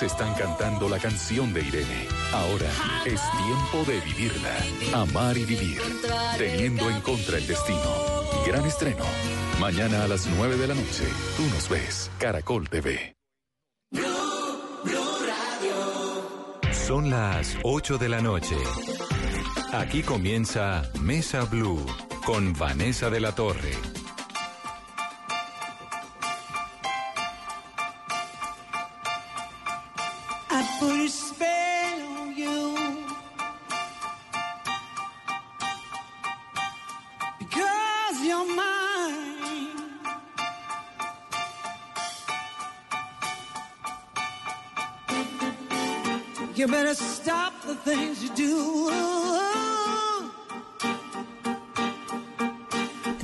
Están cantando la canción de Irene. Ahora es tiempo de vivirla, amar y vivir, teniendo en contra el destino. Gran estreno. Mañana a las 9 de la noche. Tú nos ves. Caracol TV. Son las 8 de la noche. Aquí comienza Mesa Blue con Vanessa de la Torre. The things you do.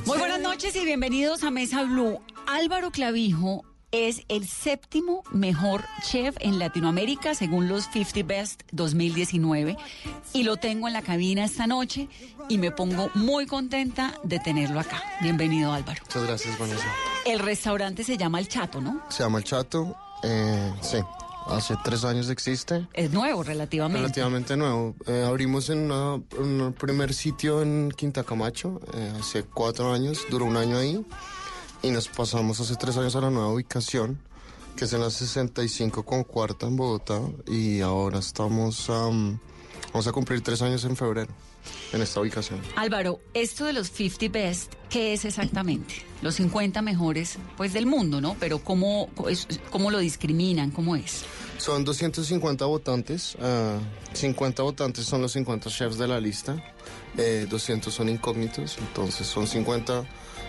Muy buenas noches y bienvenidos a Mesa Blue. Álvaro Clavijo es el séptimo mejor chef en Latinoamérica según los 50 Best 2019 y lo tengo en la cabina esta noche y me pongo muy contenta de tenerlo acá. Bienvenido Álvaro. Muchas gracias, Vanessa. El restaurante se llama El Chato, ¿no? Se llama El Chato. eh, sí, hace tres años existe. Es nuevo relativamente. Relativamente nuevo. Eh, abrimos en una- un primer sitio en Quinta Camacho eh, hace cuatro años. Duró un año ahí. Y nos pasamos hace tres años a la nueva ubicación, que es en la 65 con cuarta en Bogotá. Y ahora estamos... am, vamos a cumplir tres años en febrero en esta ubicación. Álvaro, esto de los 50 Best, ¿qué es exactamente? Los 50 mejores pues del mundo, ¿no? Pero ¿cómo, cómo lo discriminan? ¿Cómo es? Son 250 votantes, ah, 50 votantes son los 50 chefs de la lista, eh, 200 son incógnitos, entonces son 50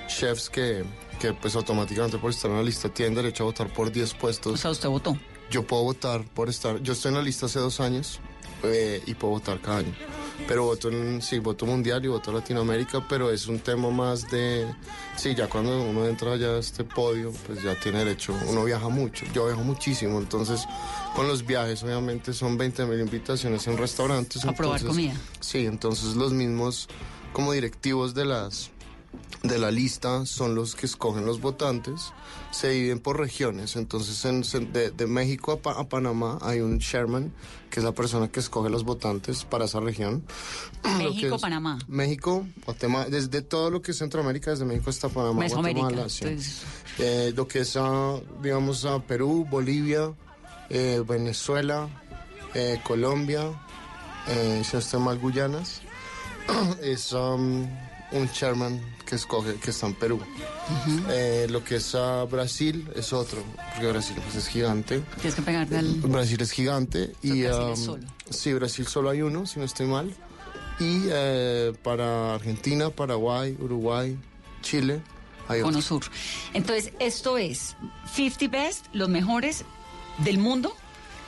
chefs que, que pues automáticamente por estar en la lista tienen derecho a votar por 10 O puestos. sea, usted votó. Yo puedo votar por estar, yo estoy en la lista hace dos años eh, y puedo votar cada año. Pero voto en, sí, voto mundial y voto Latinoamérica, pero es un tema más de, sí, ya cuando uno entra ya a este podio, pues ya tiene derecho, uno viaja mucho, yo viajo muchísimo, entonces con los viajes obviamente son 20 mil invitaciones en restaurantes. A probar entonces- comida. Sí, entonces los mismos como directivos de las de la lista son los que escogen los votantes, se dividen por regiones, entonces en- en- de, de México a, Pa- a Panamá hay un chairman, que es la persona que escoge los votantes para esa región. México, es- Panamá. México, Guatemala, desde todo lo que es Centroamérica, desde México hasta Panamá, Mesoamérica. Guatemala, sí. Entonces, Eh, lo que es, ah, digamos, a Perú, Bolivia, eh, Venezuela, eh, Colombia, eh, si no estoy mal, Guyanas, es um, un chairman que escoge, que está en Perú. Eh, lo que es ah, Brasil es otro, porque Brasil pues, es gigante. tienes que pegarte al... Brasil es gigante y Brasil es um, solo. sí, Brasil solo hay uno, si no estoy mal. Y eh, para Argentina, Paraguay, Uruguay, Chile, hay otro. Cono Sur. Entonces, esto es 50 Best, los mejores del mundo,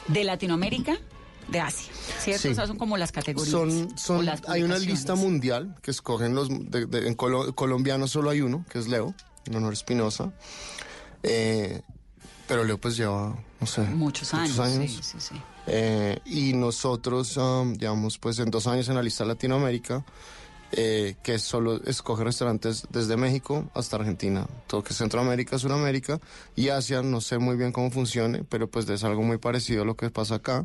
de Latinoamérica, de Asia. ¿Cierto? Sí. O sea, son como las categorías. Son, o son, las hay una lista mundial que escogen los, de- de- en colo- colombiano solo hay uno, que es Leo, en honor a Espinosa. Eh, pero Leo pues lleva, no sé, Muchos años. Sí, sí, sí. Eh, y nosotros, um, digamos, pues en dos años en la lista Latinoamérica, eh, que solo escoge restaurantes desde México hasta Argentina, todo que es Centroamérica, Sudamérica y Asia, no sé muy bien cómo funcione, pero pues es algo muy parecido a lo que pasa acá.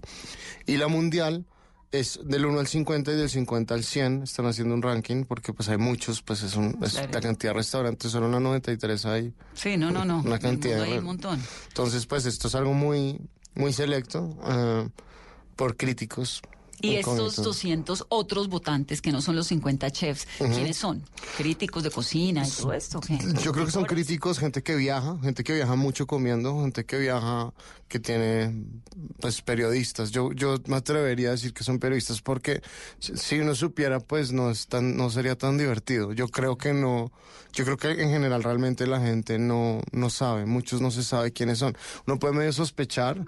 Y la mundial es del 1 al 50 y del 50 al 100, están haciendo un ranking porque pues hay muchos, pues es, un, es Claro. la cantidad de restaurantes, solo en la 93 hay Sí, no, no, no. Una cantidad hay un montón. entonces, pues esto es algo muy, muy selecto eh, por críticos. Y estos incógnitos. 200 otros votantes que no son los 50 chefs, ¿quiénes son? ¿Críticos de cocina y todo esto? qué? Yo creo que son críticos, gente que viaja, gente que viaja mucho comiendo, gente que viaja, que tiene, pues, periodistas. Yo, yo me atrevería a decir que son periodistas porque si- si uno supiera, pues, no es tan, no sería tan divertido. Yo creo que no, yo creo que en general realmente la gente no, no sabe, muchos no se sabe quiénes son. Uno puede medio sospechar,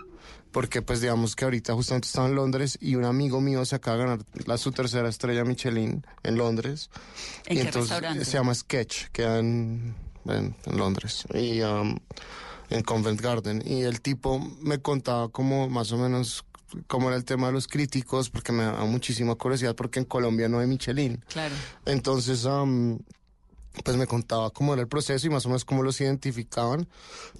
porque pues digamos que ahorita justamente estaba en Londres y un amigo mío se acaba de ganar la, su tercera estrella Michelin en Londres. ¿En y qué entonces restaurante? se llama Sketch, queda en, en, en Londres y um, en Covent Garden. Y el tipo me contaba como más o menos cómo era el tema de los críticos, porque me da muchísima curiosidad, porque en Colombia no hay Michelin. Claro. Entonces, um, pues me contaba cómo era el proceso y más o menos cómo los identificaban.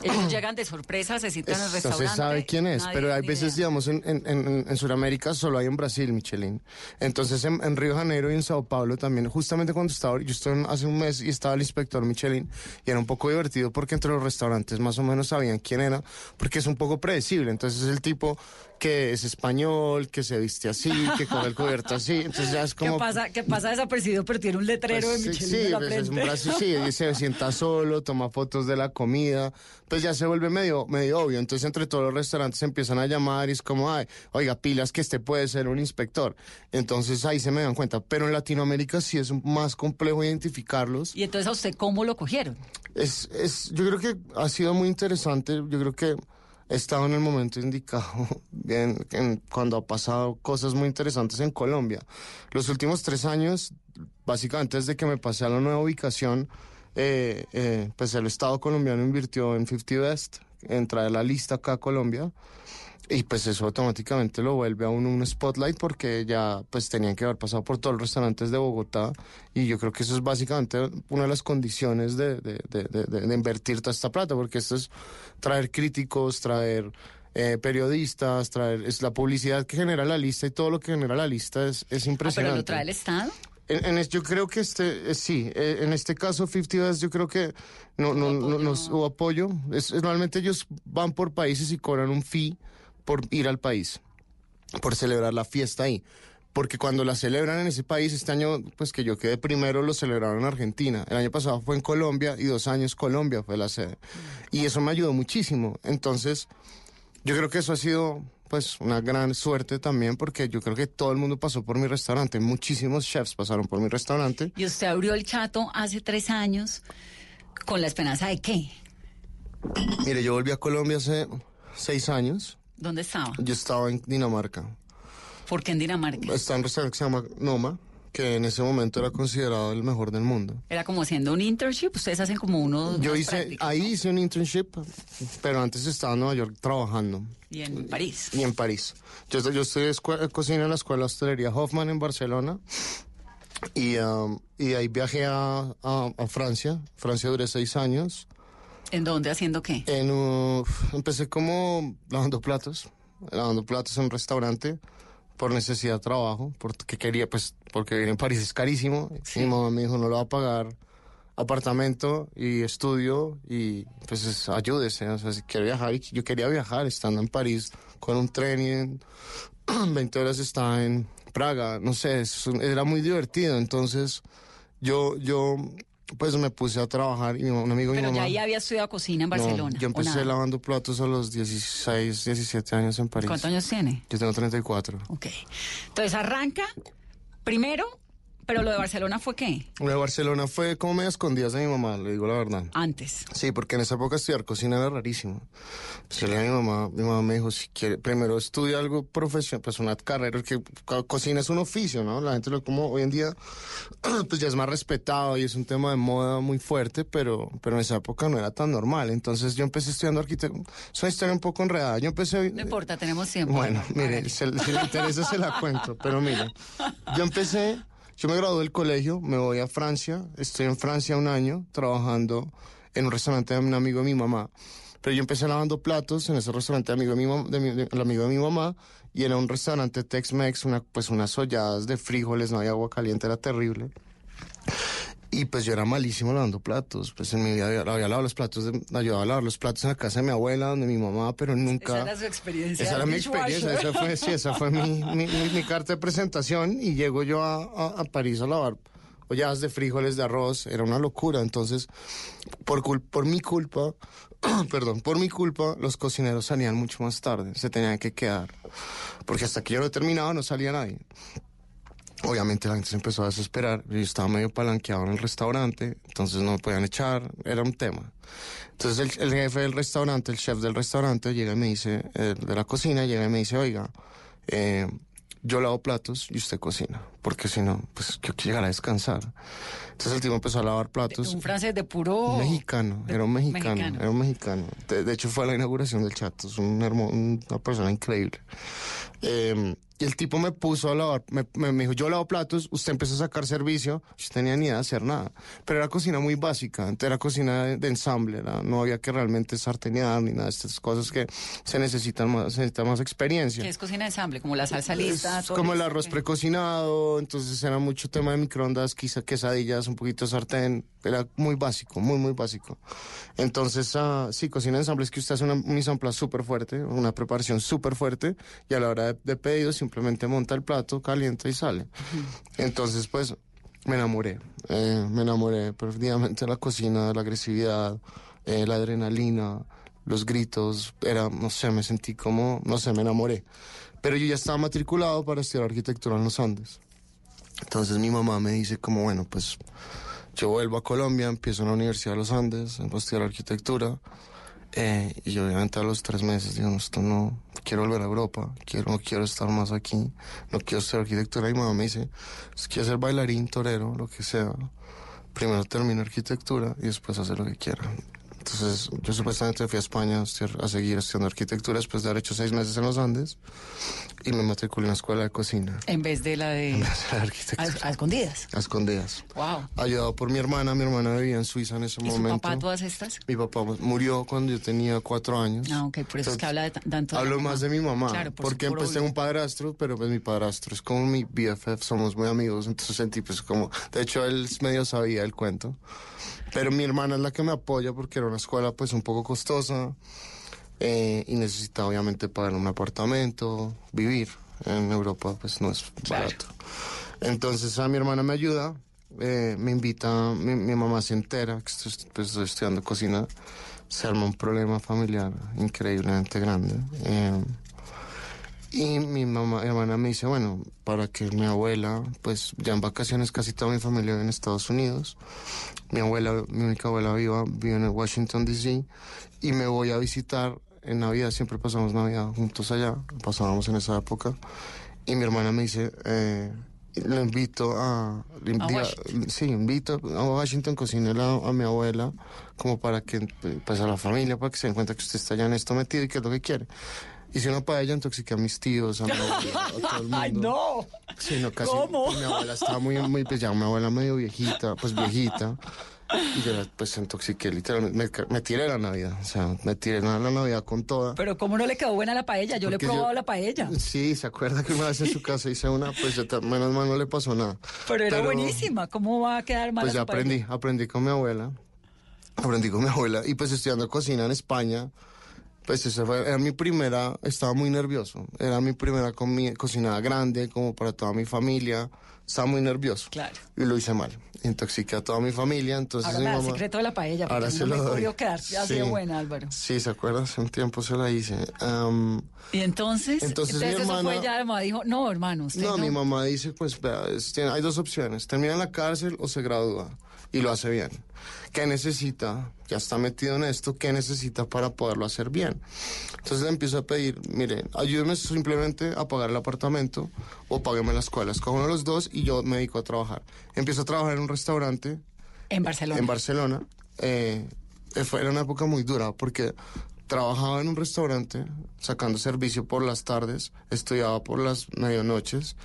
Ellos llegan de sorpresa, se citan No restaurante. se sabe quién es, nadie pero hay veces, idea. digamos, en, en, en, en Sudamérica solo hay en Brasil Michelin. Entonces en, en Río de Janeiro y en Sao Paulo también, justamente cuando estaba, yo estuve hace un mes y estaba el inspector Michelin y era un poco divertido porque entre los restaurantes más o menos sabían quién era, porque es un poco predecible. Entonces es el tipo que es español, que se viste así, que coge el cubierto así. Entonces ya es ¿Qué como... pasa, que pasa desapercibido, pero tiene un letrero Pues, de Michelin sí, en la pues, es un brazo, sí, y se sienta solo, toma fotos de la comida, pues ya se vuelve medio, medio obvio. Entonces entre todos los restaurantes empiezan a llamar y es como, ay, oiga, pilas que este puede ser un inspector. Entonces ahí se me dan cuenta. Pero en Latinoamérica sí es más complejo identificarlos. Y entonces a usted, ¿cómo lo cogieron? Es, es, yo creo que ha sido muy interesante. Yo creo que estado en el momento indicado bien, en- cuando ha pasado cosas muy interesantes en Colombia. Los últimos tres años, básicamente desde que me pasé a la nueva ubicación, eh, eh, pues el Estado colombiano invirtió en 50 Best, en traer la lista acá a Colombia. Y pues eso automáticamente lo vuelve a uno un spotlight porque ya pues tenían que haber pasado por todos los restaurantes de Bogotá y yo creo que eso es básicamente una de las condiciones de, de, de- de- de- de invertir toda esta plata porque esto es traer críticos, traer eh, periodistas, traer es la publicidad que genera la lista y todo lo que genera la lista es, es Ah, pero impresionante. lo trae el Estado. En, en es- yo creo que este, eh, sí, eh, en este caso 50 Best yo creo que no, no, no, nos hubo apoyo. Es, es- normalmente ellos van por países y cobran un fee por ir al país, por celebrar la fiesta ahí. Porque cuando la celebran en ese país, este año, pues que yo quedé primero, lo celebraron en Argentina. El año pasado fue en Colombia y dos años Colombia fue la sede. Y eso me ayudó muchísimo. Entonces, yo creo que eso ha sido pues una gran suerte también porque yo creo que todo el mundo pasó por mi restaurante, muchísimos chefs pasaron por mi restaurante. Y usted abrió el chato hace tres años con la esperanza de qué? Mire, yo volví a Colombia hace seis años, ¿Dónde estaba? yo estaba en Dinamarca, ¿Por qué en Dinamarca? estaba en un restaurante que se llama Noma, que en ese momento era considerado el mejor del mundo. Era como haciendo un internship. Ustedes hacen como uno. Yo hice, ahí ¿no? hice un internship, pero antes estaba en Nueva York trabajando. Y en París. y en París. Yo, yo estudié escue- cocina en la escuela de hostelería Hoffman en Barcelona y, um, y ahí viajé a, a- a Francia. Francia duré seis años. ¿En dónde? ¿Haciendo qué? En, uh, empecé como lavando platos, lavando platos en un restaurante por necesidad de trabajo, porque quería, pues, porque vivir en París es carísimo. Mi mamá me dijo, no lo va a pagar apartamento y estudio y pues es- ayúdese, o sea, si quiere viajar, yo quería viajar estando en París con un tren y en 20 horas estaba en Praga, no sé, es era muy divertido, entonces yo, yo pues me puse a trabajar y un amigo de mi Pero ya mamá... ahí había estudiado cocina en No, Barcelona. yo ¿o empecé lavando platos a los 16, 17 años en París. ¿Cuántos años tiene? Yo tengo 34. Ok. Entonces arranca primero, pero lo de Barcelona fue qué? Lo de Barcelona fue como medio escondidas de mi mamá, le digo la verdad. Antes. Sí, porque en esa época estudiar cocina era rarísimo. Pues a mi mamá, mi mamá me dijo, si quiere, primero estudia algo profesional, pues una carrera, que co- cocina es un oficio, ¿no? La gente lo como hoy en día, pues ya es más respetado y es un tema de moda muy fuerte, pero, pero en esa época no era tan normal. Entonces yo empecé estudiando arquitectura. Es una historia un poco enredada. Yo empecé... No importa, tenemos tiempo. Bueno, mire, si le interesa se la cuento, pero mire, yo empecé, yo me gradué del colegio, me voy a Francia, estoy en Francia un año trabajando en un restaurante de un amigo de mi mamá, pero yo empecé lavando platos en ese restaurante de amigo de mi, de mi- amigo de mi mamá y era un restaurante Tex-Mex, una, pues unas olladas de frijoles, no había agua caliente, era terrible. Y pues yo era malísimo lavando platos. Pues en mi vida había, había lavado los platos, de, ayudaba a lavar los platos en la casa de mi abuela, donde mi mamá, pero nunca. Esa era su experiencia. Esa era mi experiencia, esa fue, sí, esa fue mi, mi, mi- mi carta de presentación y llego yo a, a- a París a lavar olladas de frijoles, de arroz, era una locura. Entonces, por, cul- por mi culpa, perdón, por mi culpa, los cocineros salían mucho más tarde, se tenían que quedar, porque hasta que yo no he terminado no salía nadie. Obviamente la gente se empezó a desesperar, yo estaba medio palanqueado en el restaurante, entonces no me podían echar, era un tema. Entonces el, el jefe del restaurante, el chef del restaurante, llega y me dice, eh, de la cocina, llega y me dice, oiga, eh, yo lavo platos y usted cocina, porque si no, pues yo quiero llegar a descansar. Entonces el tipo empezó a lavar platos. Un francés de puro... Mexicano, de- era un mexicano, mexicano. era un mexicano. De, de hecho fue a la inauguración del Chato, es un hermo- una persona increíble. Eh, y el tipo me puso a lavar, me, me- me dijo, yo lavo platos, usted empezó a sacar servicio, yo tenía ni idea de hacer nada. Pero era cocina muy básica, era cocina de, de ensamble, era- no había que realmente sartenear ni nada de estas cosas que se necesitan más, se necesita más experiencia. Que es cocina de ensamble, como la salsa lista. Es todo como el arroz ¿qué? precocinado, entonces era mucho tema de microondas, quizá quesadillas, un poquito de sartén, era muy básico, muy, muy básico. Entonces, ah, sí, cocina de ensamble es que usted hace una, un ensamble súper fuerte, una preparación súper fuerte, y a la hora de, de pedido simplemente monta el plato, calienta y sale. Entonces, pues, me enamoré, eh, me enamoré perdidamente de la cocina, de la agresividad, eh, la adrenalina, los gritos, era, no sé, me sentí como, no sé, me enamoré. Pero yo ya estaba matriculado para estudiar arquitectura en los Andes. Entonces mi mamá me dice como, bueno, pues yo vuelvo a Colombia, empiezo en la Universidad de los Andes, a estudiar arquitectura. eh, y obviamente a los tres meses digo, no, esto no, quiero volver a Europa, quiero, no quiero estar más aquí, no quiero estudiar arquitectura. Y mi mamá me dice, si quieres ser bailarín, torero, lo que sea, primero termina arquitectura y después hacer lo que quiera. Entonces, yo supuestamente fui a España a, a seguir estudiando arquitectura después de haber hecho seis meses en los Andes y me matriculé en la escuela de cocina. En vez de la de... de A, arquitectura. a escondidas. A escondidas. Wow. Ayudado por mi hermana, mi hermana vivía en Suiza en ese ¿Y su momento. papá todas estas? Mi papá murió cuando yo tenía cuatro años. Ah, ok, por eso es que habla de ta- tanto de la Hablo mamá. más de mi mamá, Claro, por porque pues tengo un obvio. padrastro, pero pues mi padrastro es como mi BFF, somos muy amigos, entonces sentí pues como, de hecho él medio sabía el cuento, pero mi hermana es la que me apoya porque era una escuela pues un poco costosa eh, y necesitaba obviamente pagar un apartamento, vivir en Europa pues no es Claro. barato. Entonces a mi hermana me ayuda, eh, me invita, mi, mi mamá se entera que estoy, pues, estoy estudiando cocina, se arma un problema familiar increíblemente grande. eh, y mi mamá, hermana me dice, bueno, para que mi abuela, pues ya en vacaciones casi toda mi familia vive en Estados Unidos. Mi abuela, mi única abuela viva, vive en Washington, D.C. Y me voy a visitar en Navidad, siempre pasamos Navidad juntos allá, pasábamos en esa época. Y mi hermana me dice, eh, le invito a... A diga- sí, invito a Washington, cocínela a mi abuela, como para que, pues a la familia, para que se den cuenta que usted está ya en esto metido y que es lo que quiere. Hice una paella, intoxiqué a mis tíos, a mi abuela, a todo el mundo. ¡Ay, no! Sí, no, casi. ¿Cómo? mi abuela estaba muy, muy, pues ya mi abuela medio viejita, pues viejita. Y yo pues intoxiqué, literalmente. Me, me tiré la Navidad, o sea, me tiré la, la Navidad con toda. Pero ¿cómo no le quedó buena la paella? Yo le he Porque yo- probado la paella. Sí, se acuerda que una vez en su casa hice una, pues ta- menos mal no le pasó nada. Pero era buenísima. ¿Cómo va a quedar mal Pues ya aprendí, aprendí con mi abuela. Aprendí con mi abuela. Y pues estudiando cocina en España, pues esa fue, era mi primera, estaba muy nervioso. Era mi primera comi- cocinada grande, como para toda mi familia. Estaba muy nervioso. Claro. Y lo hice mal. Intoxiqué a toda mi familia, entonces Ahora mi da el mamá- secreto de la paella. porque Ahora mí se no me lo doy. quedar así de Sí. buena, Álvaro. Sí, ¿se acuerda? Hace un tiempo se la hice. Am, Y entonces, Entonces mi eso hermana- fue ya, mamá dijo, no, hermano, usted No, no. mi mamá dice, pues, vea, es- tiene- hay dos opciones. Termina en la cárcel o se gradúa. Y lo hace bien. ¿Qué necesita? Ya está metido en esto. ¿Qué necesita para poderlo hacer bien? Entonces le empiezo a pedir, mire, ayúdeme simplemente a pagar el apartamento o págueme la escuela. Escojo uno de los dos y yo me dedico a trabajar. Empiezo a trabajar en un restaurante En Barcelona. en Barcelona. Eh, fue era una época muy dura porque trabajaba en un restaurante sacando servicio por las tardes, estudiaba por las medianoches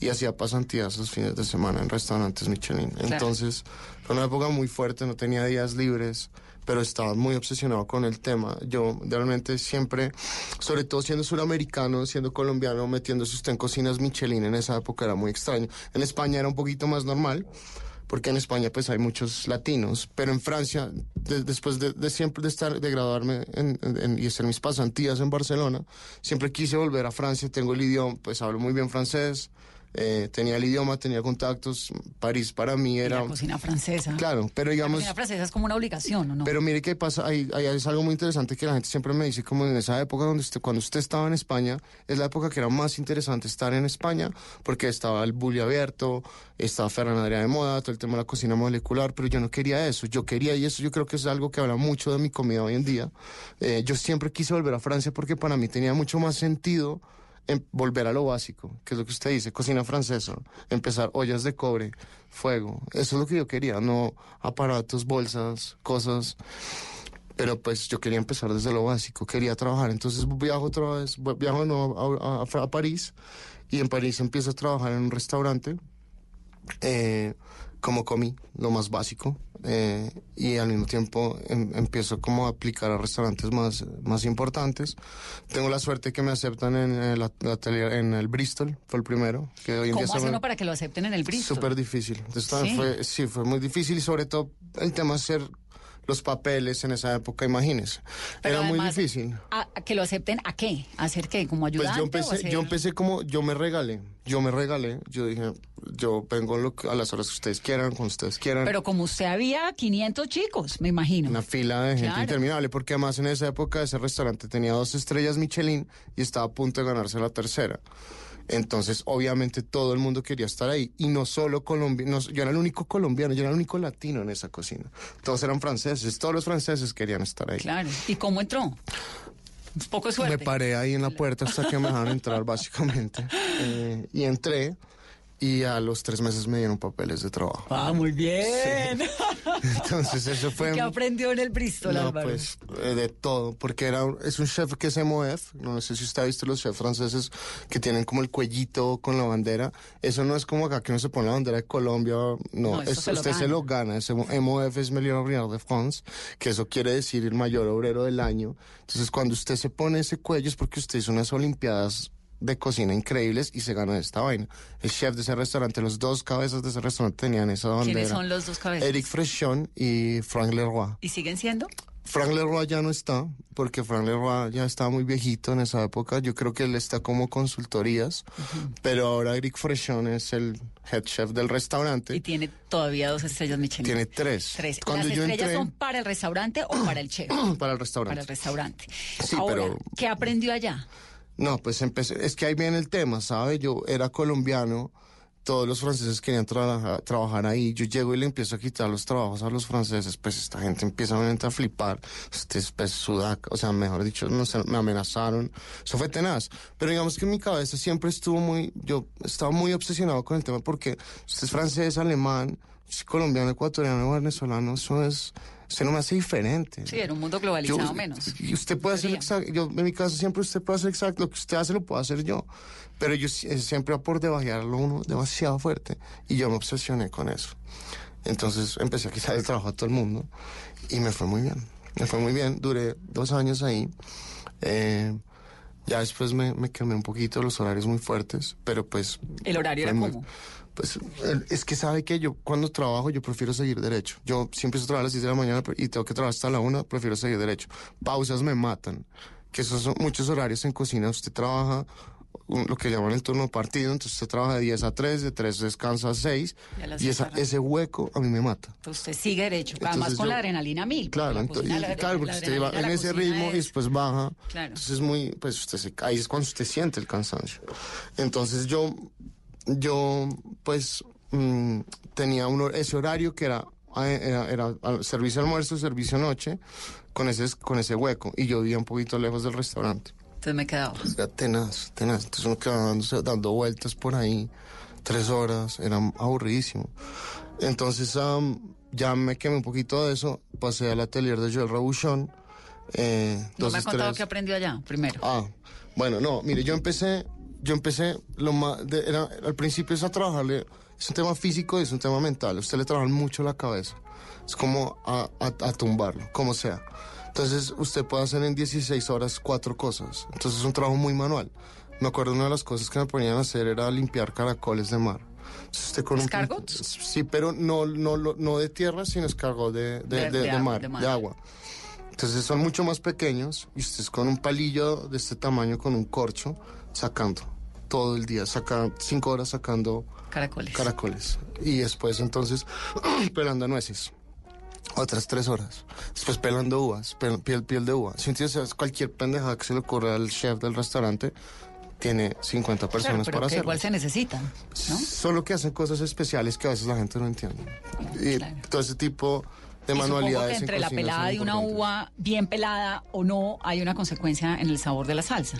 y hacía pasantías los fines de semana en restaurantes Michelin. Entonces fue una época muy fuerte, no tenía días libres pero estaba muy obsesionado con el tema. Yo realmente siempre, sobre todo siendo suramericano, siendo colombiano, metiéndose usted en cocinas Michelin en esa época era muy extraño. En España era un poquito más normal, porque en España pues hay muchos latinos, pero en Francia, de- después de, siempre de estar, de graduarme en- en- y hacer mis pasantías en Barcelona, siempre quise volver a Francia, tengo el idioma, pues hablo muy bien francés, eh, tenía el idioma, tenía contactos, París para mí Y era... la cocina francesa. Claro, pero La digamos... cocina francesa es como una obligación, ¿o no? Pero mire qué pasa, ahí, ahí es algo muy interesante que la gente siempre me dice, como en esa época donde usted, cuando usted estaba en España, es la época que era más interesante estar en España, porque estaba el bully abierto, estaba Ferran Adrià de moda, todo el tema de la cocina molecular, pero yo no quería eso, yo quería, y eso yo creo que es algo que habla mucho de mi comida hoy en día, eh, yo siempre quise volver a Francia porque para mí tenía mucho más sentido em- volver a lo básico, que es lo que usted dice, cocina francesa, empezar ollas de cobre, fuego. Eso es lo que yo quería, no aparatos, bolsas, cosas. Pero pues yo quería empezar desde lo básico, quería trabajar. Entonces viajo otra vez, viajo no, a, a- a París y en París empiezo a trabajar en un restaurante eh, como comí, lo más básico, eh, y al mismo tiempo em- empiezo como a aplicar a restaurantes más, más importantes. Tengo la suerte que me aceptan en el, at- atelier- en el Bristol, fue el primero, que hoy en día ¿Cómo hace uno para que lo acepten en el Bristol? Súper difícil. Entonces, Sí. Fue, sí, fue muy difícil y sobre todo el tema de hacer los papeles en esa época, imagínese. Pero Era muy difícil. ¿a- a ¿Que lo acepten a qué? ¿A hacer qué? ¿Como Pues ayudante? yo o empecé, hacer- yo empecé como, yo me regalé, yo me regalé, yo dije, yo vengo lo que- a las horas que ustedes quieran, cuando ustedes quieran. Pero como usted había 500 chicos, me imagino. Una fila de gente Claro. interminable, porque además en esa época ese restaurante tenía dos estrellas Michelin y estaba a punto de ganarse la tercera. Entonces, obviamente, todo el mundo quería estar ahí. Y no solo colombianos, yo era el único colombiano, yo era el único latino en esa cocina. Todos eran franceses, todos los franceses querían estar ahí. Claro. ¿Y cómo entró? Poco suerte. Me paré ahí en la puerta hasta que me dejaron entrar, básicamente. Eh, y entré y a los tres meses me dieron papeles de trabajo. Ah, muy bien. Entonces, eso fue... ¿Qué aprendió en el Bristol, No, Álvaro? pues eh, de todo, porque era un- es un chef que es MOF, no sé si usted ha visto los chefs franceses que tienen como el cuellito con la bandera, eso no es como acá que uno se pone la bandera de Colombia, no, No, es- se usted se gana. lo gana, ese MOF es Meilleur Ouvrier de France, que eso quiere decir el mayor obrero del año, entonces cuando usted se pone ese cuello es porque usted hizo unas olimpiadas de cocina increíbles y se ganó esta vaina. El chef de ese restaurante, los dos cabezas de ese restaurante tenían esa bandera. ¿Quiénes son los dos cabezas? Eric Frechon y Frank Leroy. ¿Y siguen siendo? Frank Leroy ya no está, porque Frank Leroy ya estaba muy viejito en esa época. Yo creo que él está como consultorías, pero ahora Eric Frechon es el head chef del restaurante. Y tiene todavía dos estrellas Michelin. Tiene tres. Tres. Cuando ¿Las yo estrellas entré- son para el restaurante o para el chef? para el restaurante. para el restaurante. Sí, Ahora, pero- ¿qué aprendió allá? No, pues empecé, es que ahí viene el tema, ¿sabe? Yo era colombiano, todos los franceses querían trabajar, trabajar ahí, yo llego y le empiezo a quitar los trabajos a los franceses, pues esta gente empieza a flipar, este es pues, sudaca, o sea, mejor dicho, no sé, me amenazaron, eso fue tenaz, pero digamos que mi cabeza siempre estuvo muy, yo estaba muy obsesionado con el tema porque usted es francés, alemán, colombiano, ecuatoriano, venezolano, eso es, usted no me hace diferente. Sí, era un mundo globalizado Yo- menos. Y usted puede hacer exacto, yo en mi caso siempre usted puede hacer exacto, lo que usted hace lo puedo hacer yo, pero yo si- siempre por debajearlo uno demasiado fuerte y yo me obsesioné con eso. Entonces empecé a quitar el trabajo a todo el mundo y me fue muy bien, me fue muy bien, duré dos años ahí. eh, ya después me, me quemé un poquito los horarios muy fuertes, pero pues... ¿El horario era muy- cómo? Pues es que sabe que yo cuando trabajo yo prefiero seguir derecho. Yo siempre empiezo a trabajar a las 10 de la mañana y tengo que trabajar hasta la 1, prefiero seguir derecho. Pausas me matan. Que esos son muchos horarios en cocina. Usted trabaja lo que llaman el turno partido, entonces usted trabaja de 10 a 3, de 3 descansa a 6 Y y esa- ese hueco a mí me mata. Entonces usted sigue derecho, además Entonces con yo- la adrenalina mil. Claro, la ento- cocina, y- la- claro, la porque usted va en ese ritmo y es- después baja. Claro. Entonces es muy, pues usted se ahí es cuando usted siente el cansancio. Entonces yo, yo, pues mm, tenía un, ese horario que era, eh, era, servicio almuerzo, servicio noche, con ese, con ese hueco. Y yo vivía un poquito lejos del restaurante. Entonces me quedaba. Era tenaz, tenaz. Entonces uno quedaba dándose- dando vueltas por ahí, tres horas, era aburridísimo. Entonces ya me quemé un poquito de eso, pasé al atelier de Joel Rabuchon. Eh, No me ha contado estrellas. qué aprendió allá, primero. Ah, bueno, no, mire, yo empecé, yo empecé, lo más, de- era, al principio es a trabajarle, es un tema físico y es un tema mental, usted le trabaja mucho la cabeza, es como a, a- a tumbarlo, como sea. Entonces, usted puede hacer en 16 horas cuatro cosas, entonces es un trabajo muy manual. Me acuerdo una de las cosas que me ponían a hacer era limpiar caracoles de mar. Usted con un-. Sí, pero no, no, no de tierra, sino escargot de, de, De- de mar. de agua. Entonces son mucho más pequeños y usted es con un palillo de este tamaño, con un corcho, sacando todo el día, saca cinco horas sacando Caracoles. caracoles. Y después entonces pelando nueces. Otras tres horas. Después pelando uvas, pel- piel, piel de uva. Si entiendes, cualquier pendejada que se le ocurra al chef del restaurante, tiene 50 Claro, personas pero para que hacerlo. igual se necesitan, ¿no? Solo que hacen cosas especiales que a veces la gente no entiende. Y Claro. todo ese tipo de Y manualidades. que en entre la cocina pelada de una uva bien pelada o no, hay una consecuencia en el sabor de la salsa.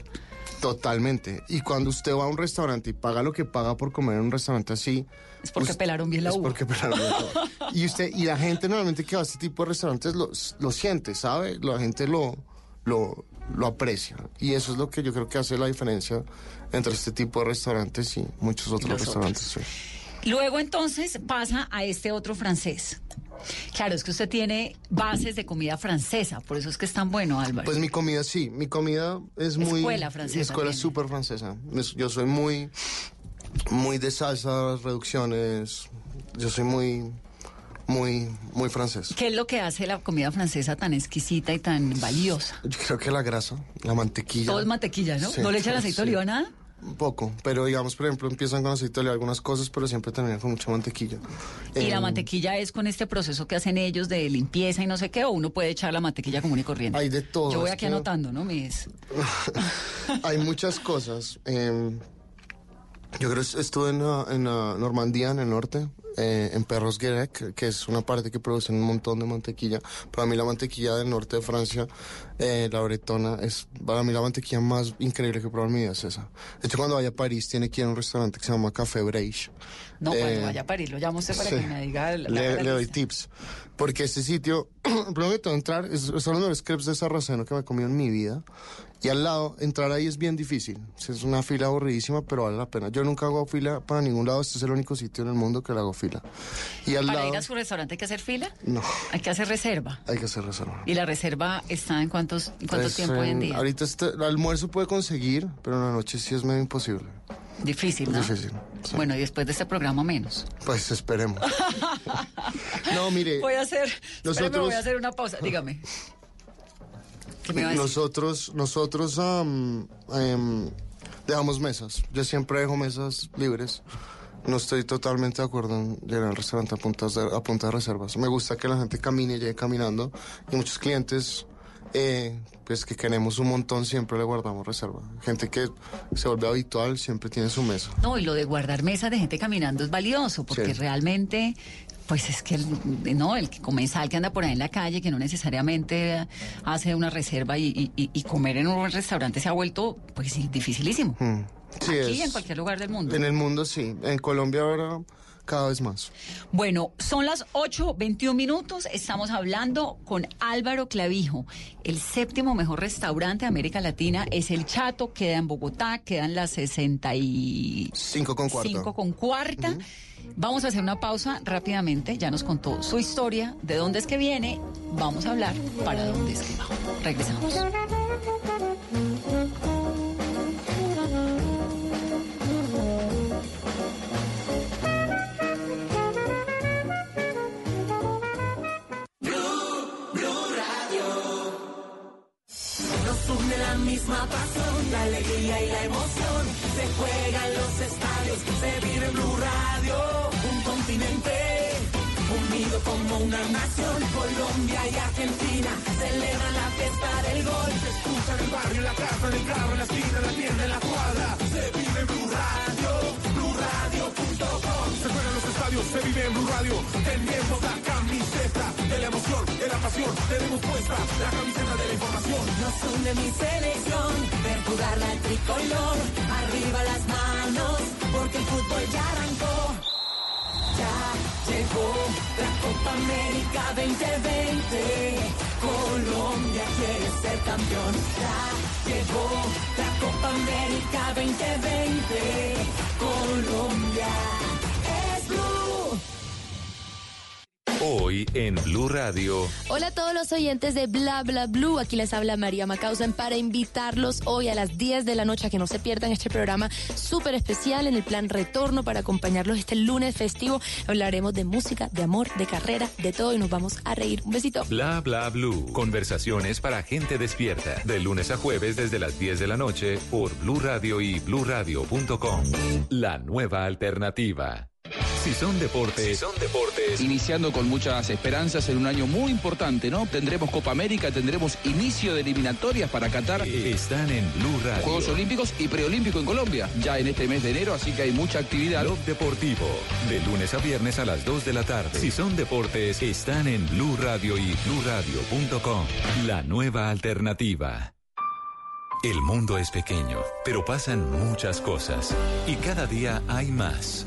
Totalmente. Y cuando usted va a un restaurante y paga lo que paga por comer en un restaurante así. Es porque pelaron bien la es uva. porque pelaron bien la uva. Y usted, y la gente normalmente que va a este tipo de restaurantes lo, lo siente, ¿sabe? La gente lo, lo, lo aprecia. Y eso es lo que yo creo que hace la diferencia entre este tipo de restaurantes y muchos otros restaurantes. sí. Luego entonces pasa a este otro francés. Claro, es que usted tiene bases de comida francesa, por eso es que es tan bueno, Álvaro. Pues mi comida sí, mi comida es muy... Escuela francesa Mi escuela es súper francesa. Es- Yo soy muy, muy de salsas, reducciones. Yo soy muy, muy, muy francés. ¿Qué es lo que hace la comida francesa tan exquisita y tan valiosa? Yo creo que la grasa, la mantequilla. Todo es mantequilla, ¿no? Sí, ¿No le echan aceite de sí. oliva nada? Un poco, pero digamos, por ejemplo, empiezan con aceite de oliva algunas cosas, pero siempre terminan con mucha mantequilla. Y la Em, mantequilla es con este proceso que hacen ellos de limpieza y no sé qué, o uno puede echar la mantequilla común y corriente. Hay de todo, Yo voy aquí que- anotando, ¿no? Mis... Hay muchas cosas. em, yo creo que estuve en, en Normandía, en el norte, eh, en Perros Guirec, que es una parte que produce un montón de mantequilla. Para mí la mantequilla del norte de Francia, eh, la bretona, es para mí la mantequilla más increíble que he probado en mi vida es esa. De hecho, cuando vaya a París, tiene que ir a un restaurante que se llama Café Breich. No, Eh, cuando vaya a París, lo llamo usted para Sí. que me diga... la- le, le doy tips. Porque este sitio, todo, entrar, es, son los crepes de sarraceno que me he comido en mi vida. Y al lado, entrar ahí es bien difícil. Es una fila aburridísima, pero vale la pena. Yo nunca hago fila para ningún lado. Este es el único sitio en el mundo que le hago fila. Y al Para lado, ir a su restaurante hay que hacer fila, no, hay que hacer reserva. hay que hacer reserva. ¿Y la reserva está en cuántos, en cuánto Pues, tiempo hoy en en- día? Ahorita este- el almuerzo puede conseguir, pero en la noche sí es medio imposible. Difícil, ¿no? difícil. sí. Bueno, y después de este programa menos. Pues esperemos. no, mire. Voy a hacer, nosotros- voy a hacer una pausa. Dígame. ¿Qué me va a decir? Nosotros, nosotros em, dejamos mesas. Yo siempre dejo mesas libres. No estoy totalmente de acuerdo en llegar al restaurante a, puntas de, a punta de reservas. Me gusta que la gente camine y llegue caminando. Y muchos clientes, eh, pues que queremos un montón, siempre le guardamos reserva. Gente que se vuelve habitual, siempre tiene su mesa. No, y lo de guardar mesas de gente caminando es valioso, porque Sí. realmente, pues es que el, no, el que comensal que anda por ahí en la calle, que no necesariamente hace una reserva y, y- comer en un restaurante se ha vuelto, pues sí, dificilísimo. Mm. Sí, Aquí es- en cualquier lugar del mundo. En el mundo sí. En Colombia ahora cada vez más. Bueno, son las 8.21 minutos. Estamos hablando con Álvaro Clavijo. El séptimo mejor restaurante de América Latina es El Chato. Queda en Bogotá. Quedan las 65 Cinco con cuarto. con cuarta. Vamos a hacer una pausa rápidamente. Ya nos contó su historia, de dónde es que viene. Vamos a hablar para dónde es que va. Regresamos. América 2020. Colombia quiere ser campeón. Ya llegó la Copa América 2020. Colombia Hoy en Blue Radio, Hola a todos los oyentes de Bla Bla Blue. Aquí les habla María Macausen para invitarlos hoy a las 10 de la noche a que no se pierdan este programa súper especial en el plan retorno para acompañarlos este lunes festivo. Hablaremos de música, de amor, de carrera, de todo y nos vamos a reír. Un besito. Bla Bla Blue. Conversaciones para gente despierta. De lunes a jueves desde las 10 de la noche por Blue Radio y bluradio.com. La nueva alternativa. Si son deportes, son deportes. Iniciando con muchas esperanzas en un año muy importante, ¿no? Tendremos Copa América, tendremos inicio de eliminatorias para Qatar. Están en Blue Radio. Juegos Olímpicos y Preolímpico en Colombia, ya en este mes de enero, así que hay mucha actividad. Blog Deportivo, de lunes a viernes a las 2 de la tarde. Si son deportes, están en Blue Radio y bluradio.com. La nueva alternativa. El mundo es pequeño, pero pasan muchas cosas. Y cada día hay más.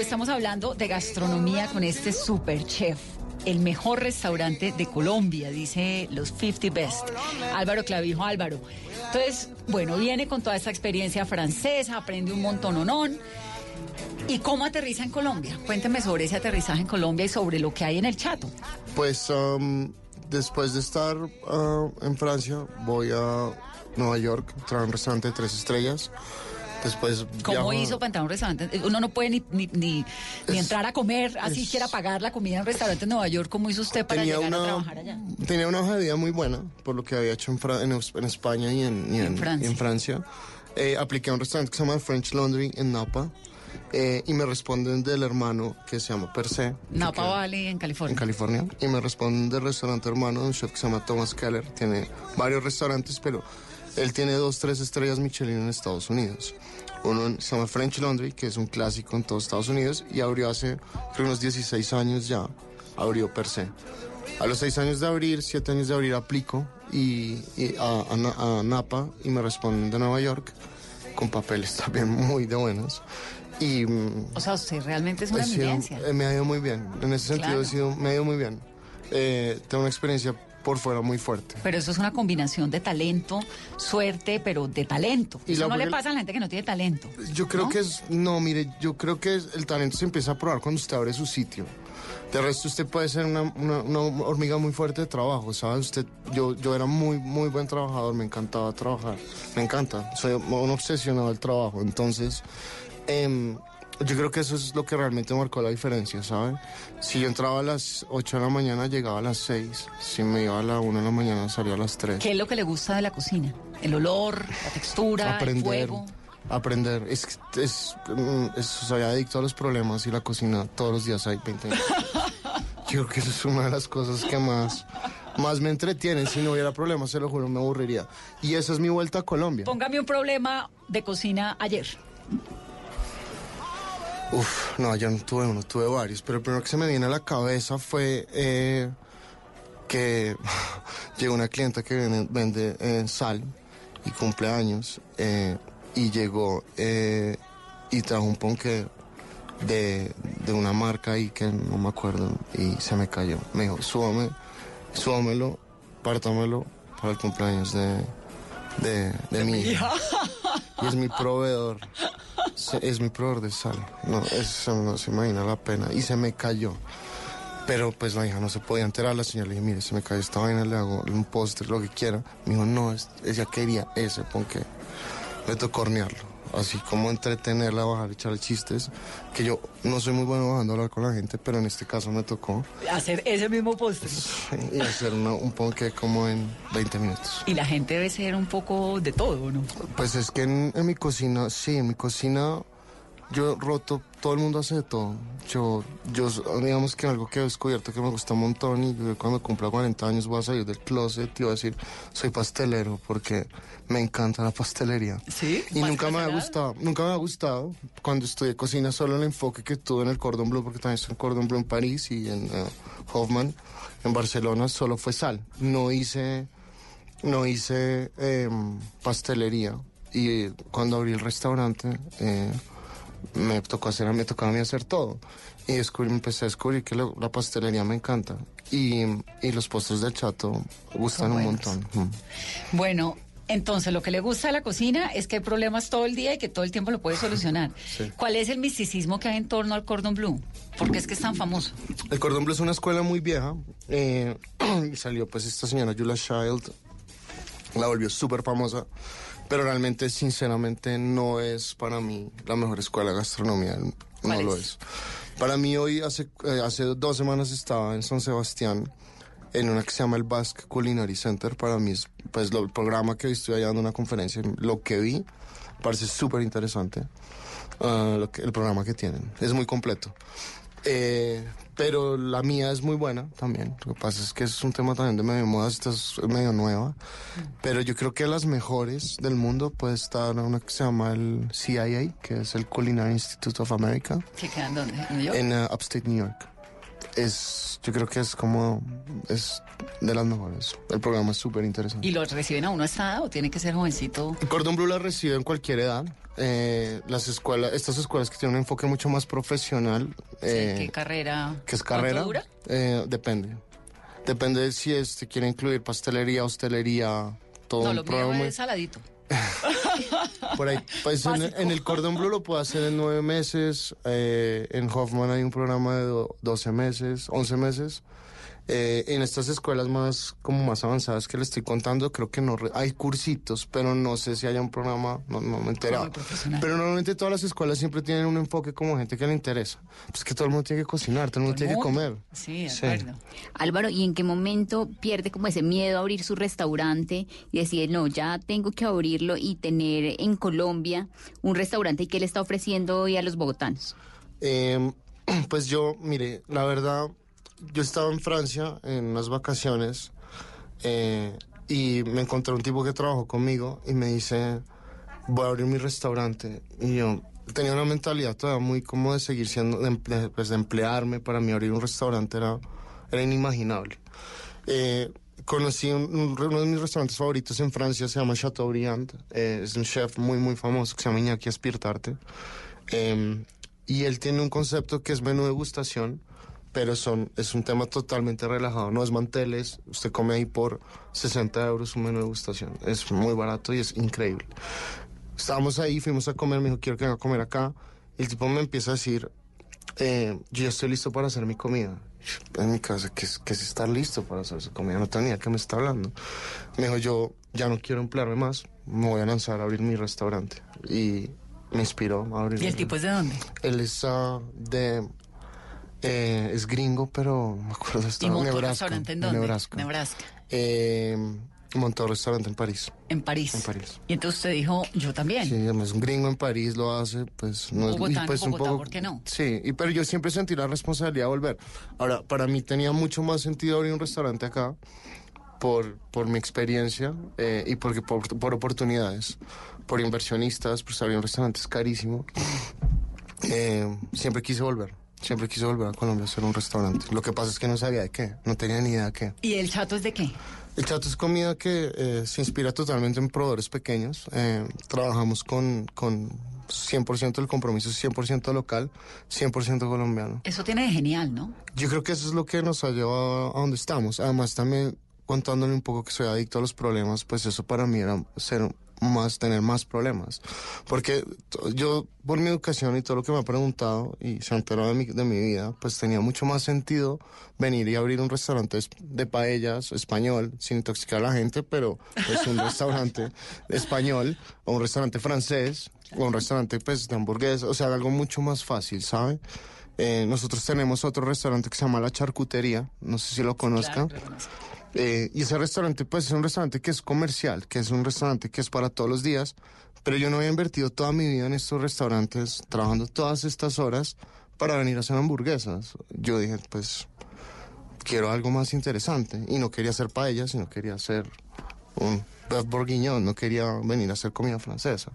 Estamos hablando de gastronomía con este super chef. El mejor restaurante de Colombia, dice los 50 Best. Álvaro Clavijo, Álvaro. Entonces, bueno, viene con toda esta experiencia francesa, aprende un montononón. ¿Y cómo aterriza en Colombia? Cuénteme sobre ese aterrizaje en Colombia y sobre lo que hay en el Chato. Pues um, después de estar uh, en Francia, voy a Nueva York, traer un restaurante de tres estrellas. Después ¿Cómo viajo- hizo para entrar a un restaurante? Uno no puede ni, ni, ni- ni entrar a comer, así quiera pagar la comida en un restaurante en Nueva York. ¿Cómo hizo usted para tenía llegar a una, trabajar allá? tenía una hoja de vida muy buena por lo que había hecho en, Fra- en, en España y en, y En Francia. y en Francia. Eh, apliqué a un restaurante que se llama French Laundry en Napa eh, y me responden del hermano que se llama Per se. que Napa Valley, en California. En California. Y me responden del restaurante hermano de un chef que se llama Thomas Keller. Tiene varios restaurantes, pero él tiene dos, tres estrellas Michelin en Estados Unidos. Uno se llama French Laundry, que es un clásico en todos Estados Unidos, y abrió hace creo unos 16 años ya, abrió per se. A los 6 años de abrir, 7 años de abrir, aplico y, y a, a a Napa y me responden de Nueva York con papeles también muy de buenos. Y mm, O sea, usted realmente es una sido- eminencia. eh, me ha ido muy bien. En ese sentido, Claro. he sido, me ha ido muy bien. Eh, tengo una experiencia por fuera muy fuerte. Pero eso es una combinación de talento, suerte, pero de talento. Y eso no le pasa a la gente que no tiene talento. Yo creo ¿No? que es. No, mire, yo creo que el talento se empieza a probar cuando usted abre su sitio. De resto, usted puede ser una, una- una hormiga muy fuerte de trabajo, ¿sabe? Usted, yo, yo era muy, muy buen trabajador, me encantaba trabajar. Me encanta. Soy un obsesionado del trabajo. Entonces, em, yo creo que eso es lo que realmente marcó la diferencia, ¿sabe? Si yo entraba a las 8 de la mañana, llegaba a las 6. Si me iba a la 1 de la mañana, salía a las 3. ¿Qué es lo que le gusta de la cocina? El olor, la textura, el aprender, fuego. aprender. Es, que es, mm, es- soy adicto a los problemas y la cocina todos los días hay 20 minutos. Yo creo que eso es una de las cosas que más, más me entretienen. Si no hubiera problemas, se lo juro, me aburriría. Y esa es mi vuelta a Colombia. Póngame un problema de cocina ayer. Uf, no, yo no tuve uno, tuve varios. Pero el primero que se me viene a la cabeza fue eh, que llegó una clienta que vende, eh, sal y cumpleaños. eh, y llegó y trajo un ponque de, de una marca ahí que no me acuerdo y se me cayó. Me dijo, súbame, súbamelo, pártamelo para el cumpleaños de, de, de mi hija. Y es mi proveedor. Es mi proveedor de sal. No, eso no se imagina la pena. Y se me cayó. Pero pues la hija no se podía enterar. La señora le dije, mire, se me cayó esta vaina, le hago un postre, lo que quiera. Me dijo, no, es- ella quería ese, porque me tocó hornearlo. Así como entretenerla, bajar, echarle chistes. Que yo no soy muy bueno bajando a hablar con la gente, pero en este caso me tocó. Hacer ese mismo postre. Y hacer una- un ponque como en 20 minutos. Y la gente debe ser un poco de todo, ¿no? Pues es que en, en mi cocina, sí, en mi cocina yo roto, todo el mundo hace de todo. Yo, yo digamos que algo que he descubierto que me gusta un montón y cuando cumpla 40 años voy a salir del closet y voy a decir, soy pastelero porque me encanta la pastelería. ¿Sí? Y ¿Más nunca me ha gustado, nunca me ha gustado cuando estudié cocina solo el enfoque que tuve en el Cordon Bleu, porque también estoy en Cordon Bleu en París y en eh, Hoffman, en Barcelona, solo fue sal. No hice, no hice em, pastelería. Y cuando abrí el restaurante, eh, me tocó hacer, me tocaba a mí hacer todo. Y descubrí, empecé a descubrir que lo- la pastelería me encanta. Y, y los postres del chato gustan un montón. Mm. Bueno, entonces lo que le gusta a la cocina es que hay problemas todo el día y que todo el tiempo lo puede solucionar. Sí. ¿Cuál es el misticismo que hay en torno al cordon bleu? ¿Por qué es que es tan famoso? El Cordon Bleu es una escuela muy vieja. eh, y salió pues esta señora Julia Child. La volvió súper famosa. Pero realmente, sinceramente, no es para mí la mejor escuela de gastronomía. No ¿Cuál lo es? es. Para mí hoy, hace, eh, hace dos semanas estaba en San Sebastián en una que se llama el Basque Culinary Center. Para mí es pues lo- el programa que hoy estoy allá dando una conferencia. Lo que vi parece súper interesante. que- el programa que tienen. Es muy completo. Eh, pero la mía es muy buena también. Lo que pasa es que es un tema también de medio moda, esta es medio nueva. Pero yo creo que las mejores del mundo puede estar una que se llama el CIA, que es el Culinary Institute of America, ¿Que quedan dónde? ¿En New York? en uh, Upstate New York. Es, yo creo que es como, es de las mejores. El programa es súper interesante. ¿Y lo reciben a uno a esta edad o tiene que ser jovencito? Cordon Bleu la recibe en cualquier edad. Eh, las escuelas, estas escuelas que tienen un enfoque mucho más profesional. eh, ¿Qué carrera? ¿Qué es ¿Cuánto carrera? dura? Eh, depende. Depende de si este quiere incluir pastelería, hostelería, todo No, un lo mío programa. es saladito. Por ahí, pues en, en el Cordon Bleu lo puedo hacer en nueve meses. eh, en Hoffman hay un programa de do- 12 meses, 11 meses. Eh, en estas escuelas más como más avanzadas que le estoy contando, creo que no re- hay cursitos, pero no sé si haya un programa, no, no me he enterado. Pero normalmente todas las escuelas siempre tienen un enfoque como gente que le interesa. Pues que todo el mundo tiene que cocinar, todo el mundo tiene que comer. Sí, de Sí. acuerdo. Álvaro, ¿y en qué momento pierde como ese miedo a abrir su restaurante y decide, no, ya tengo que abrirlo y tener en Colombia un restaurante y qué le está ofreciendo hoy a los bogotanos? Eh, pues yo, mire, la verdad, yo estaba en Francia en unas vacaciones eh, y me encontré un tipo que trabajó conmigo y me dice, voy a abrir mi restaurante. Y yo tenía una mentalidad todavía muy como de seguir siendo, de, pues de emplearme. Para mí abrir un restaurante era, era inimaginable. Eh, conocí un- uno de mis restaurantes favoritos en Francia, se llama Chateaubriand. Eh, es un chef muy, muy famoso que se llama Iñaki Espirtarte. Eh, y él tiene un concepto que es menú degustación, pero son, es un tema totalmente relajado. No es manteles, usted come ahí por 60 euros un menú degustación. Es muy barato y es increíble. Estábamos ahí, fuimos a comer, me dijo, quiero que venga a comer acá. Y el tipo me empieza a decir, eh, yo ya estoy listo para hacer mi comida. En mi casa, ¿qué es, qué es estar listo para hacer su comida? No tenía que me está hablando. Me dijo, yo ya no quiero emplearme más, me voy a lanzar a abrir mi restaurante. Y me inspiró a abrir ¿Y el tipo es de dónde? Él es ah, de... eh, es gringo, pero me acuerdo de ¿Y estado. montó un Nebraska. restaurante en de dónde? Nebraska. Nebraska. Eh, montó un restaurante en París. En París. En París. Y entonces usted dijo, yo también. Sí, además un gringo en París lo hace, pues no es y, pues, un Bogotá, poco, ¿por qué no? Sí, y, pero yo siempre sentí la responsabilidad de volver. Ahora, para mí tenía mucho más sentido abrir un restaurante acá por, por mi experiencia eh, y porque por, por oportunidades, por inversionistas, pues abrir un restaurante es carísimo. Eh, siempre quise volver. Siempre quise volver a Colombia a hacer un restaurante. Lo que pasa es que no sabía de qué, no tenía ni idea de qué. ¿Y el chato es de qué? El chato es comida que eh, se inspira totalmente en proveedores pequeños. Eh, trabajamos con, con 100% del compromiso, es 100% local, 100% colombiano. Eso tiene de genial, ¿no? Yo creo que eso es lo que nos ha llevado a donde estamos. Además, también contándole un poco que soy adicto a los problemas, pues eso para mí era ser más, tener más problemas. Porque yo, por mi educación y todo lo que me ha preguntado y se ha enterado de mi, de mi vida, pues tenía mucho más sentido venir y abrir un restaurante es- de paellas español, sin intoxicar a la gente, pero es un restaurante español o un restaurante francés o un restaurante pues de hamburguesas, o sea, algo mucho más fácil, ¿sabe? Eh, nosotros tenemos otro restaurante que se llama La Charcutería, no sé si lo conozcan. Claro. Eh, y ese restaurante, pues es un restaurante que es comercial, que es un restaurante que es para todos los días, pero yo no había invertido toda mi vida en estos restaurantes, trabajando todas estas horas para venir a hacer hamburguesas. Yo dije, pues quiero algo más interesante y no quería hacer paella, sino quería hacer un bourguignon, no quería venir a hacer comida francesa.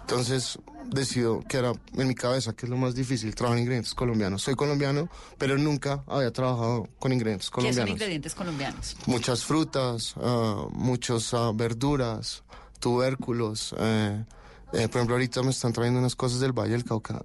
Entonces decido que era en mi cabeza que es lo más difícil trabajar en ingredientes colombianos. Soy colombiano, pero nunca había trabajado con ingredientes ¿Qué colombianos son ingredientes colombianos? muchas frutas, ah, muchas verduras, tubérculos, eh, Eh, por ejemplo, ahorita me están trayendo unas cosas del Valle del Cauca.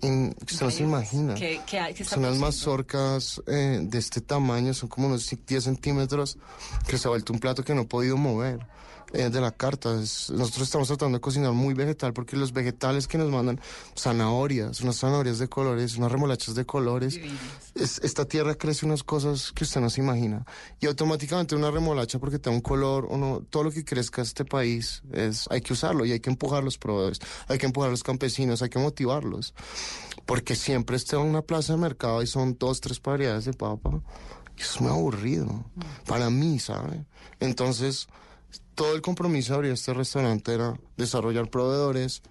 que usted no se imagina. ¿Qué- qué qué son unas produciendo? mazorcas eh, de este tamaño, son como unos 10 centímetros, que se ha vuelto un plato que no he podido mover. Eh, de la carta. Es- nosotros estamos tratando de cocinar muy vegetal porque los vegetales que nos mandan, zanahorias, unas zanahorias de colores, unas remolachas de colores. Es- esta tierra crece unas cosas que usted no se imagina. Y automáticamente una remolacha porque te da un color, o no, todo lo que crezca este país, es, hay que usarlo y hay que empujar a los proveedores, hay que empujar a los campesinos, hay que motivarlos. Porque siempre está en una plaza de mercado y son dos, tres variedades de papa. Y eso es muy aburrido para mí, ¿sabe? Entonces, todo el compromiso de abrir este restaurante era desarrollar proveedores,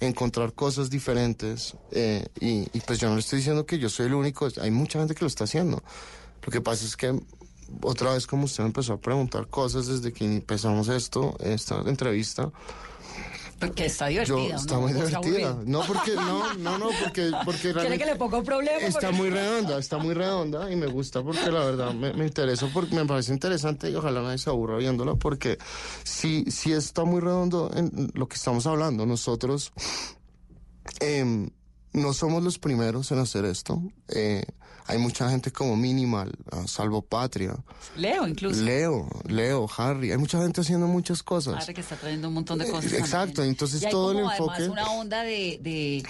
encontrar cosas diferentes. eh, y, y pues yo no le estoy diciendo que yo soy el único, hay mucha gente que lo está haciendo. Lo que pasa es que otra vez como usted empezó a preguntar cosas desde que empezamos esto, esta entrevista, Porque está yo divertida. está ¿no? muy divertida. No porque no, no, no, porque porque ¿Quiere realmente que le ponga un problema? está Porque- muy redonda, está muy redonda y me gusta porque la verdad me, me interesa porque me parece interesante y ojalá nadie se aburra viéndola porque sí sí está muy redondo en lo que estamos hablando. Nosotros em, no somos los primeros en hacer esto. Eh, hay mucha gente como Minimal, ah, Salvo Patria, Leo, incluso. Leo, Leo, Harry. Hay mucha gente haciendo muchas cosas. Padre que está trayendo un montón de cosas. Exacto, también. entonces Y hay todo el como además enfoque- una onda de, de-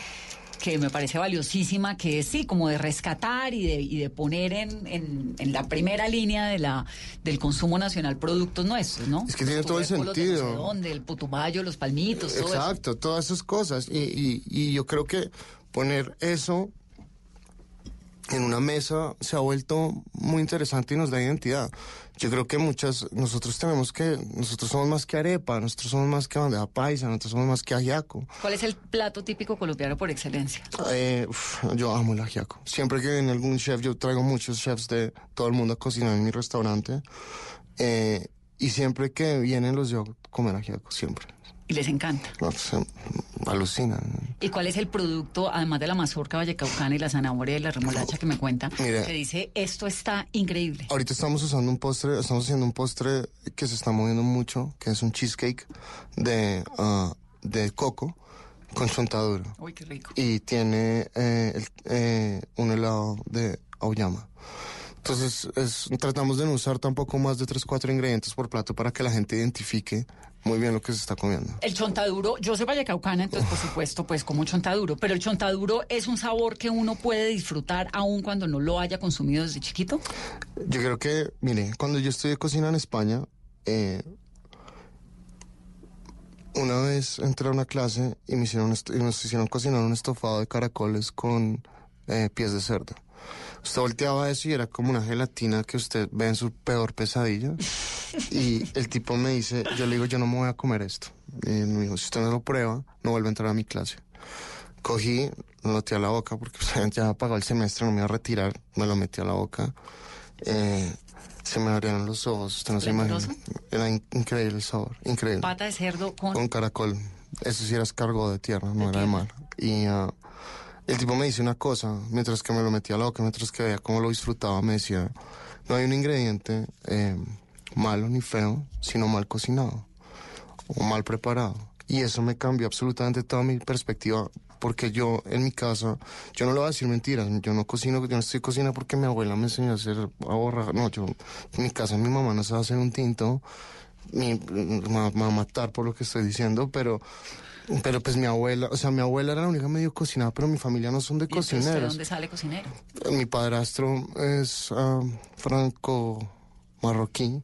que me parece valiosísima, que es sí, como de rescatar y de, y de poner en, en, en la primera línea de la del consumo nacional productos nuestros, ¿no? Es que tiene todo el de no sé sentido. dónde, el putumayo, los palmitos, todo eso. Exacto, todas esas cosas. Y, y- y yo creo que poner eso en una mesa se ha vuelto muy interesante y nos da identidad. Yo creo que muchas, nosotros tenemos que, nosotros somos más que arepa, nosotros somos más que bandeja paisa, nosotros somos más que ajiaco. ¿Cuál es el plato típico colombiano por excelencia? Eh, uf, yo amo el ajiaco. Siempre que viene algún chef, yo traigo muchos chefs de todo el mundo a cocinar en mi restaurante. Eh, y siempre que vienen los llevo a comer ajiaco, siempre. Y les encanta. No, se alucinan. ¿Y cuál es el producto, además de la mazorca vallecaucana y la zanahoria y la remolacha que me cuenta, Mira. que dice, esto está increíble? Ahorita estamos usando un postre, estamos haciendo un postre que se está moviendo mucho, que es un cheesecake de, ah, de coco con chontaduro. Uy, qué rico. Y tiene eh, el- eh, un helado de auyama. Entonces, es- tratamos de no usar tampoco más de 3, 4 ingredientes por plato para que la gente identifique muy bien lo que se está comiendo. El chontaduro, yo soy vallecaucana, entonces por supuesto, pues como chontaduro, pero el chontaduro es un sabor que uno puede disfrutar aún cuando no lo haya consumido desde chiquito. Yo creo que, mire, cuando yo estudié cocina en España, eh, una vez entré a una clase y, me hicieron y nos hicieron cocinar un estofado de caracoles con eh, pies de cerdo. Usted volteaba eso y era como una gelatina que usted ve en su peor pesadilla. Y el tipo me dice, yo le digo, yo no me voy a comer esto. Y él me dijo, si usted no lo prueba, no vuelve a entrar a mi clase. Cogí, lo metí a la boca porque ya pagó el semestre, no me iba a retirar, me lo metí a la boca. Eh, se me abrieron los ojos, usted no se imagina. Era in- increíble el sabor, increíble. Pata de cerdo con... Con caracol. Eso sí era escargot de tierra, no era de mar. Y ah, el tipo me dice una cosa, mientras que me lo metía a la boca, mientras que veía cómo lo disfrutaba, me decía, no hay un ingrediente eh, malo ni feo, sino mal cocinado o mal preparado. Y eso me cambió absolutamente toda mi perspectiva, porque yo en mi casa, yo no le voy a decir mentiras, yo no cocino, yo no estoy cocinando porque mi abuela me enseñó a hacer a no, yo en mi casa mi mamá no sabe hacer un tinto, me va a matar por lo que estoy diciendo, pero pero pues mi abuela, o sea, mi abuela era la única medio cocinada, pero mi familia no son de ¿Y entonces, ¿De cocineros. dónde sale cocinero? Mi padrastro es ah, franco marroquí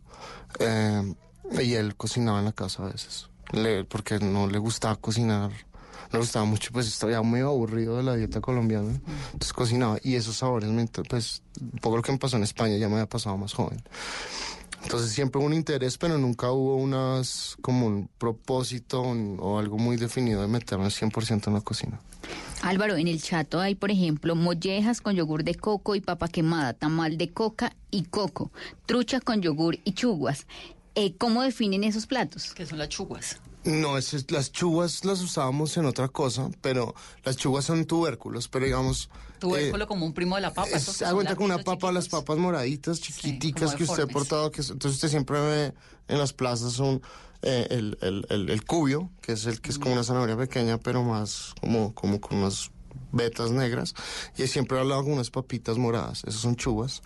eh, y él cocinaba en la casa a veces, le- porque no le gustaba cocinar, no le gustaba mucho, pues estaba muy aburrido de la dieta colombiana, entonces cocinaba y esos sabores, pues un poco lo que me pasó en España ya me había pasado más joven. Entonces siempre hubo un interés, pero nunca hubo unas como un propósito un- o algo muy definido de meterme 100% en la cocina. Álvaro, en el chato hay, por ejemplo, mollejas con yogur de coco y papa quemada, tamal de coca y coco, trucha con yogur y chuguas. Eh, ¿Cómo definen esos platos? Que son las chuguas. No, es- las chuvas las usábamos en otra cosa, pero las chuvas son tubérculos, pero digamos... Tubérculo eh, como un primo de la papa. es, son cuenta con una papa, las papas moraditas, chiquiticas que usted ha portado, que es- entonces usted siempre ve en las plazas son eh, el, el, el, el cubio, que es el que es como una zanahoria pequeña, pero más como, como con unas vetas negras y siempre he hablado con unas papitas moradas, esas son chubas.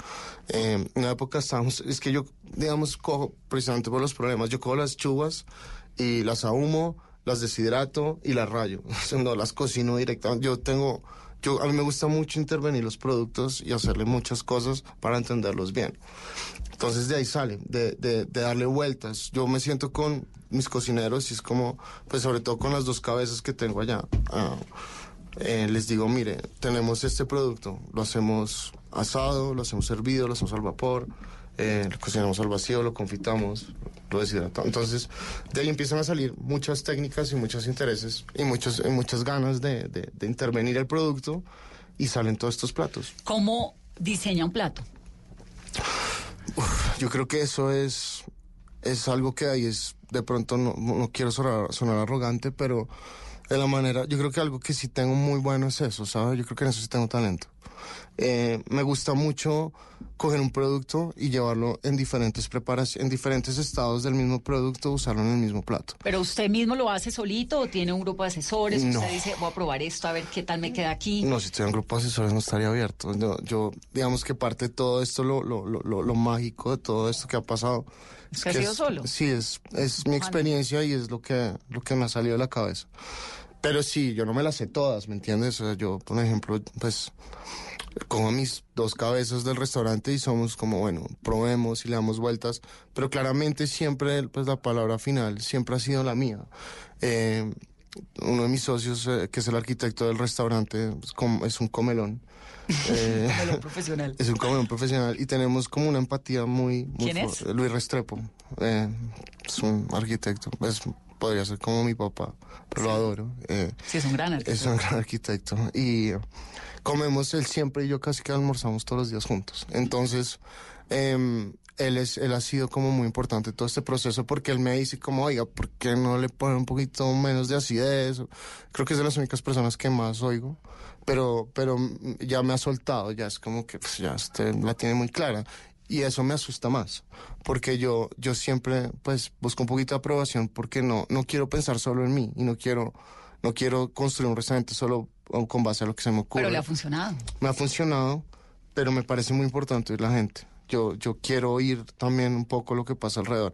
Eh, en una época estábamos, es que yo, digamos, cojo precisamente por los problemas, yo cojo las chubas y las ahumo, las deshidrato y las rayo, no las cocino directamente. Yo tengo, yo, a mí me gusta mucho intervenir los productos y hacerle muchas cosas para entenderlos bien. Entonces de ahí sale, de, de, de darle vueltas. Yo me siento con mis cocineros y es como, pues sobre todo con las dos cabezas que tengo allá. ah, eh, les digo, mire, tenemos este producto, lo hacemos asado, lo hacemos hervido, lo hacemos al vapor, eh, lo cocinamos al vacío, lo confitamos, lo deshidratamos. Entonces, de ahí empiezan a salir muchas técnicas y muchos intereses y, muchos, y muchas ganas de, de- de intervenir el producto y salen todos estos platos. ¿Cómo diseña un plato? Yo creo que eso es, es algo que ahí es, de pronto no, no no quiero sonar, sonar arrogante, pero de la manera, yo creo que algo que sí tengo muy bueno es eso, ¿sabes? Yo creo que en eso sí tengo talento. Eh, me gusta mucho coger un producto y llevarlo en diferentes preparaciones, en diferentes estados del mismo producto, usarlo en el mismo plato. ¿Pero usted mismo lo hace solito o tiene un grupo de asesores? No. Usted dice, voy a probar esto, a ver qué tal me queda aquí. No, si estuviera en grupo de asesores no estaría abierto. Yo, yo, digamos que parte de todo esto, lo, lo, lo, lo, mágico de todo esto que ha pasado. Es que ha sido solo. Sí, es, es mi experiencia y es lo que, lo que me ha salido de la cabeza. Pero sí, yo no me las sé todas, ¿me entiendes? O sea, yo, por ejemplo, pues, cojo mis dos cabezas del restaurante y somos como, bueno, probemos y le damos vueltas. Pero claramente siempre, pues, la palabra final siempre ha sido la mía. Eh, uno de mis socios, eh, que es el arquitecto del restaurante, pues, com- es un comelón. Eh, Melón profesional. es un comelón profesional y tenemos como una empatía muy... muy ¿Quién es? Luis Restrepo. Eh, es un arquitecto. Es, podría ser como mi papá, pero lo adoro. Sí, es un gran es artista. un gran arquitecto. Y comemos él siempre y yo casi que almorzamos todos los días juntos. Entonces, em, él, es, él ha sido como muy importante todo este proceso porque él me dice como, oiga, ¿por qué no le ponen un poquito menos de acidez? Creo que es de las únicas personas que más oigo. Pero, pero ya me ha soltado, ya es como que pues, ya usted la tiene muy clara. Y eso me asusta más, porque yo, yo siempre pues busco un poquito de aprobación porque no, no quiero pensar solo en mí y no quiero, no quiero construir un restaurante solo con base a lo que se me ocurre. Pero le ha funcionado. Me ha funcionado, pero me parece muy importante la gente. Yo, yo quiero oír también un poco lo que pasa alrededor.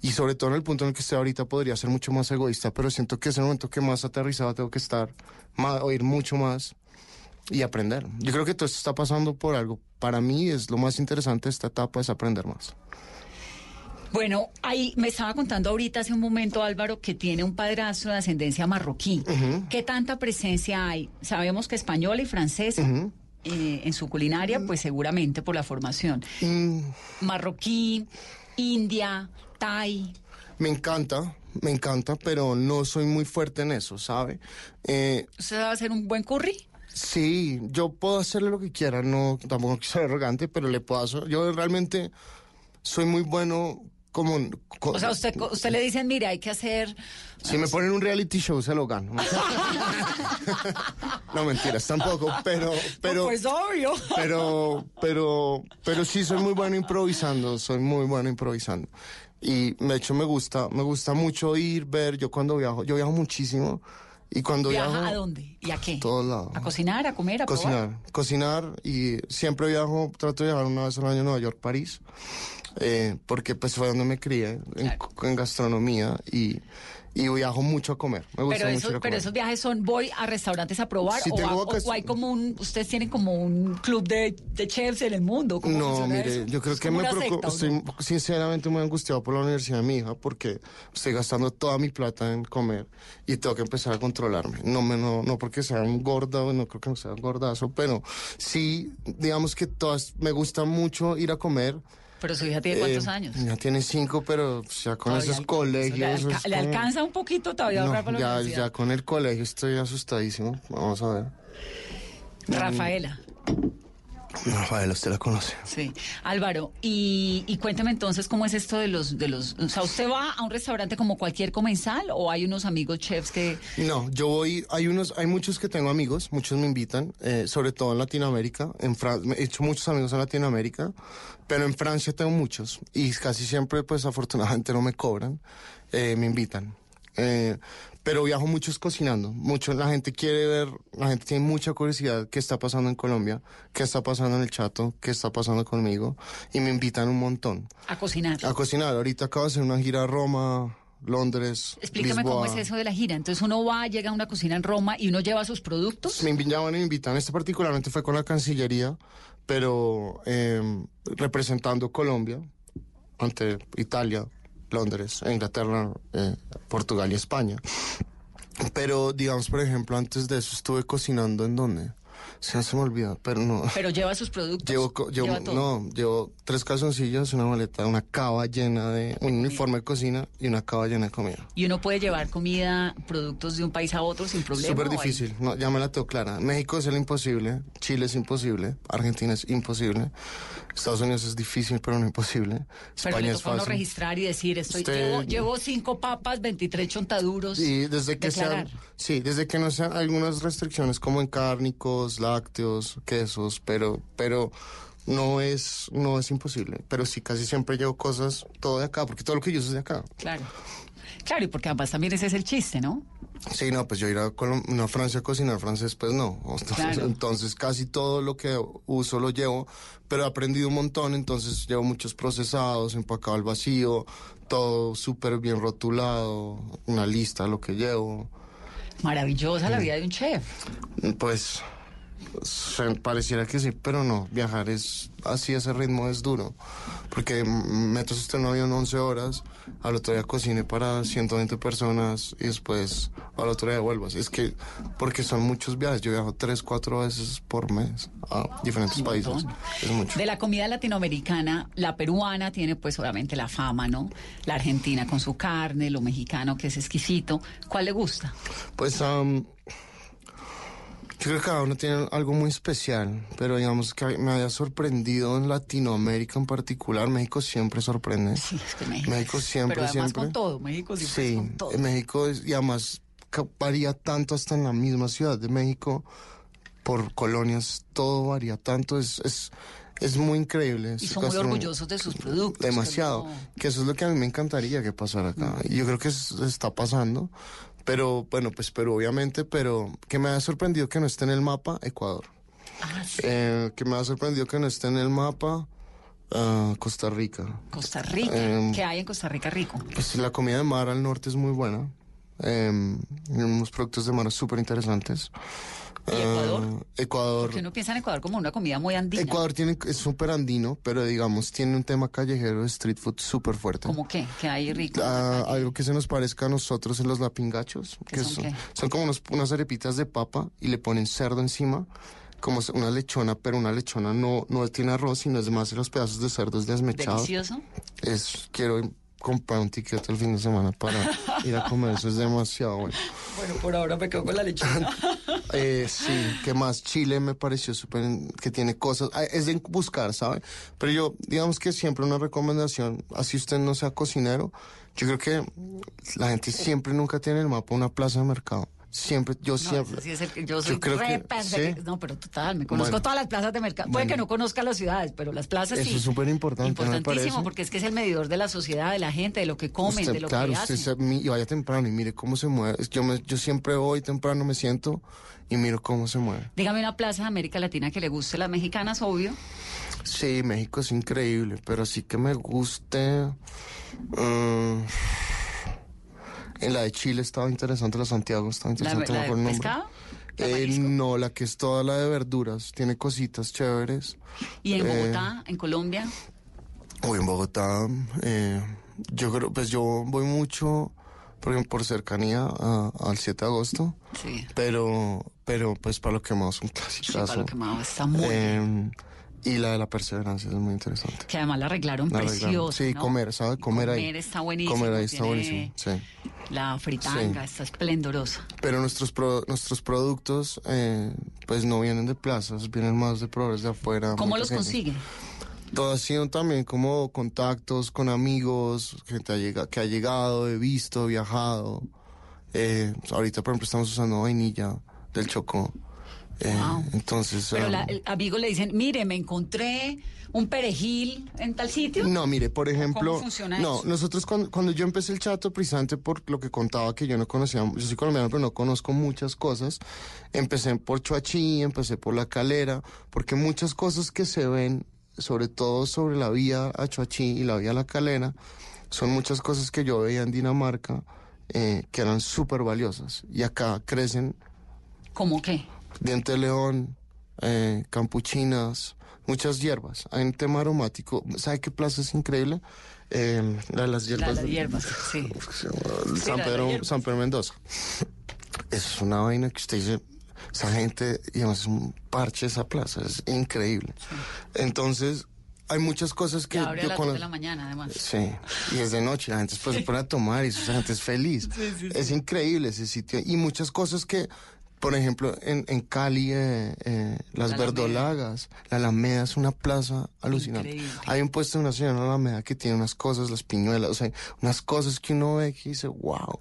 Y sobre todo en el punto en el que estoy ahorita podría ser mucho más egoísta, pero siento que es el momento que más aterrizado tengo que estar, más, oír mucho más y aprender. Yo creo que todo esto está pasando por algo. Para mí es lo más interesante de esta etapa es aprender más. Bueno, ahí me estaba contando ahorita hace un momento Álvaro que tiene un padrastro de ascendencia marroquí. ¿Qué tanta presencia hay? Sabemos que española y francesa. eh, en su culinaria, pues seguramente por la formación. Mm, Marroquí, India, Thai. me encanta, me encanta, pero no soy muy fuerte en eso, ¿sabe? Eh, ¿Usted va a hacer un buen curry? Sí, yo puedo hacerle lo que quiera, no, tampoco quiero ser arrogante, pero le puedo hacer. Yo realmente soy muy bueno como... co- O sea, usted, usted le dicen, mira, hay que hacer... Si me ponen un reality show, se lo gano. no, mentiras, tampoco, pero... pero pues obvio. pero, pero, pero sí soy muy bueno improvisando, soy muy bueno improvisando. Y de hecho me gusta, me gusta mucho ir, ver, yo cuando viajo, yo viajo muchísimo. Y cuando ¿Viaja viajo... a dónde? ¿Y a qué? A todos lados. ¿A cocinar, a comer, a probar? Cocinar, cocinar y siempre viajo, trato de viajar una vez al año a Nueva York, París, eh, porque pues fue donde me crié, en, Claro. en gastronomía y, y viajo mucho a comer. Me gusta Pero, mucho esos, ir a pero esos viajes son, voy a restaurantes a probar Sí, o, a- o- o hay como un, ustedes tienen como un club de, de chefs en el mundo. ¿Cómo No, mire, eso? yo creo que me una preocupa, secta, ¿o no? estoy sinceramente muy angustiado por la universidad de mi hija porque estoy gastando toda mi plata en comer y tengo que empezar a controlarme. No, me, no, no porque sea un gordo, no creo que sea un gordazo, pero sí, digamos que todas, me gusta mucho ir a comer. Pero su hija tiene cuántos Eh, años. Ya tiene cinco, pero ya con Todavía esos colegios. Le, alca- es le como- alcanza un poquito todavía No, para ya, ya con el colegio estoy asustadísimo. Vamos a ver. Rafaela. Rafael, usted la conoce. Sí. Álvaro, y, y cuéntame entonces cómo es esto de los, de los, o sea, ¿usted va a un restaurante como cualquier comensal o hay unos amigos chefs que... No, yo voy, hay unos, hay muchos que tengo amigos, muchos me invitan, eh, sobre todo en Latinoamérica, en Fran- he hecho muchos amigos en Latinoamérica, pero en Francia tengo muchos y casi siempre, pues afortunadamente no me cobran, eh, me invitan. Eh, pero viajo mucho es cocinando, mucho, la gente quiere ver, la gente tiene mucha curiosidad qué está pasando en Colombia, qué está pasando en el Chato, qué está pasando conmigo, y me invitan un montón A cocinar. a cocinar. Ahorita acabo de hacer una gira a Roma, Londres, Explícame cómo Lisboa. es eso de la gira. Entonces uno va, llega a una cocina en Roma y uno lleva sus productos. Me llaman y me invitan. Este particularmente fue con la Cancillería, pero eh, representando Colombia ante Italia, Londres, Inglaterra, eh, Portugal y España. Pero, digamos, por ejemplo, antes de eso estuve cocinando en dónde. Se me olvida, pero no. Pero lleva sus productos. Llevo, llevo- lleva todo. no, llevo tres calzoncillos, una maleta, una cava llena de un uniforme de cocina y una cava llena de comida. Y uno puede llevar comida, productos de un país a otro sin problema. Súper ¿o hay- difícil, no, ya me la tengo clara. México es el imposible, Chile es imposible, Argentina es imposible, Estados Unidos es difícil pero no imposible, Pero España le es fácil. registrar y decir, estoy, Usted- llevo, llevo cinco papas, 23 chontaduros. Y desde que declarar. sean, sí, desde que no sean algunas restricciones como en cárnicos, lácteos, quesos, pero, pero no es, no es imposible. Pero sí, casi siempre llevo cosas todo de acá, porque todo lo que yo uso es de acá. Claro. Claro, y porque además también ese es el chiste, ¿no? Sí, no, pues yo ir a, Colom- no, a Francia a cocinar francés, pues no. Entonces, Claro. entonces casi todo lo que uso lo llevo, pero he aprendido un montón, entonces llevo muchos procesados, empacado al vacío, todo súper bien rotulado, una lista de lo que llevo. Maravillosa la vida de un chef. Pues pareciera que sí, pero no, viajar es así, ese ritmo es duro, porque metes usted en un avión 11 horas, al otro día cocine para 120 personas y después al otro día vuelvas. Es que, porque son muchos viajes, yo viajo 3, 4 veces por mes a diferentes Un países, montón. es mucho. De la comida latinoamericana, la peruana tiene pues obviamente la fama, ¿no? La argentina con su carne, lo mexicano que es exquisito. ¿Cuál le gusta? Pues am, yo creo que cada uno tiene algo muy especial, pero digamos que me haya sorprendido en Latinoamérica en particular, México siempre sorprende. Sí, es que México. México siempre, Pero además siempre. con todo, México siempre Sí, es con todo. México es, y además varía tanto hasta en la misma ciudad de México, por colonias, todo varía tanto, es, es, es muy increíble. Y son muy orgullosos de sus productos. Demasiado. que no- Que eso es lo que a mí me encantaría que pasara acá. Y yo creo que es- está pasando. Pero bueno, pues pero obviamente, pero que me ha sorprendido que no esté en el mapa Ecuador. Ah, sí. Eh, que me ha sorprendido que no esté en el mapa ah, Costa Rica. Costa Rica. Em, ¿Qué hay en Costa Rica rico? Pues la comida de mar al norte es muy buena. Eh, unos productos de mar súper interesantes. ¿Y Ecuador? Ah, Ecuador. Porque uno piensa en Ecuador como una comida muy andina. Ecuador tiene, es súper andino, pero digamos, tiene un tema callejero de street food súper fuerte. ¿Cómo qué? ¿Qué hay rico? Ah, algo que se nos parezca a nosotros en los lapingachos. ¿Qué que son son, qué? son como unos- unas arepitas de papa y le ponen cerdo encima, como una lechona, pero una lechona no, no tiene arroz, sino es más los pedazos de cerdos desmechados. Delicioso. Es, quiero comprar un ticket el fin de semana para ir a comer, eso es demasiado bueno. Bueno, por ahora me quedo con la lechona. Eh, sí, que más Chile me pareció súper, que tiene cosas, ah, es de buscar, ¿sabe? Pero yo, digamos que siempre una recomendación, así usted no sea cocinero, yo creo que la gente siempre nunca tiene en el mapa una plaza de mercado. Siempre, yo No, siempre. ese sí es el que yo soy creo re que-. ¿sí? No, pero total, me conozco Bueno. todas las plazas de mercado. Puede que no conozca las ciudades, pero las plazas sí. Eso es súper importante, ¿no me Importantísimo, porque es que es el medidor de la sociedad, de la gente, de lo que comen, Usted, de lo claro, que usted hacen. se- mi- y vaya temprano y mire cómo se mueve. Yo, me- yo siempre voy temprano, me siento y miro cómo se mueve. Dígame una plaza de América Latina que le guste, las mexicanas, obvio. Sí, México es increíble, pero sí que me guste. mm, en la de Chile estaba interesante, la Santiago estaba La, interesante. la acuerdo de pescado. ¿La Eh, no, la que es toda la de verduras, tiene cositas chéveres. Y en eh, Bogotá, en Colombia. O en Bogotá, eh, yo creo, pues yo voy mucho, por por cercanía a- al 7 de agosto, Sí. pero, pero pues para lo que más un Sí, clásico. para lo que más está muy bien. Y la de la perseverancia es muy interesante. Que además la arreglaron La arreglaron. precioso. Sí, ¿no? comer, ¿sabe? Comer, ahí. Comer está buenísimo. Comer ahí está buenísimo, sí. La fritanga Sí. está esplendorosa. Pero nuestros pro- nuestros productos, eh, pues no vienen de plazas, vienen más de proveedores de afuera. ¿Cómo los consiguen? Todo ha sido también como contactos con amigos, gente que ha llegado, he visto, viajado. Eh, ahorita, por ejemplo, estamos usando vainilla del Chocó. Eh, Wow. Entonces... Pero um, la, el amigo le dicen, mire, me encontré un perejil en tal sitio. No, mire, por ejemplo, ¿Cómo funciona no, eso? nosotros cuando, cuando yo empecé el chato, precisamente por lo que contaba que yo no conocía, yo soy colombiano, pero no conozco muchas cosas, empecé por Chuachi, empecé por La Calera, porque muchas cosas que se ven, sobre todo sobre la vía a Chuachi y la vía a La Calera, son muchas cosas que yo veía en Dinamarca eh, que eran súper valiosas, y acá crecen ¿Cómo qué? Diente de león, eh, campuchinas, muchas hierbas. Hay un tema aromático. ¿Sabe qué plaza es increíble? Eh, la de las La hierbas. de las hierbas, sí. Sí, San, la Pedro, hierbas. San Pedro Mendoza. Eso es una vaina que usted dice, esa gente, digamos, es un parche esa plaza, es increíble. Entonces, hay muchas cosas que abre a yo las 2 conozco. de la mañana, además. Sí, y es de noche, la gente después se pone a tomar y esa gente es feliz. Es increíble ese sitio. Y muchas cosas que, por ejemplo, en, en Cali, eh, eh, las La Alameda. verdolagas, la Alameda es una plaza alucinante. Increíble. Hay un puesto de una señora en la Alameda que tiene unas cosas, las piñuelas, o sea, unas cosas que uno ve que dice, wow.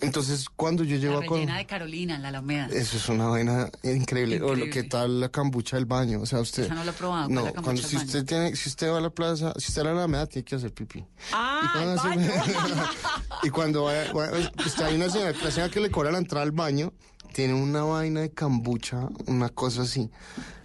Entonces, cuando yo llego La a Col- rellena de Carolina, en la Alameda. eso es una vaina increíble. O lo Increíble. que tal la cambucha del baño. O sea, usted. Esa no la he probado, ¿cuál No, la cambucha cuando si usted tiene, si usted va a la plaza, si usted va a la Alameda, tiene que hacer pipí. Ah, y cuando, hace- y cuando vaya, vaya- usted hay una señora, la señora que le cobra la entrada al baño, tiene una vaina de cambucha, una cosa así.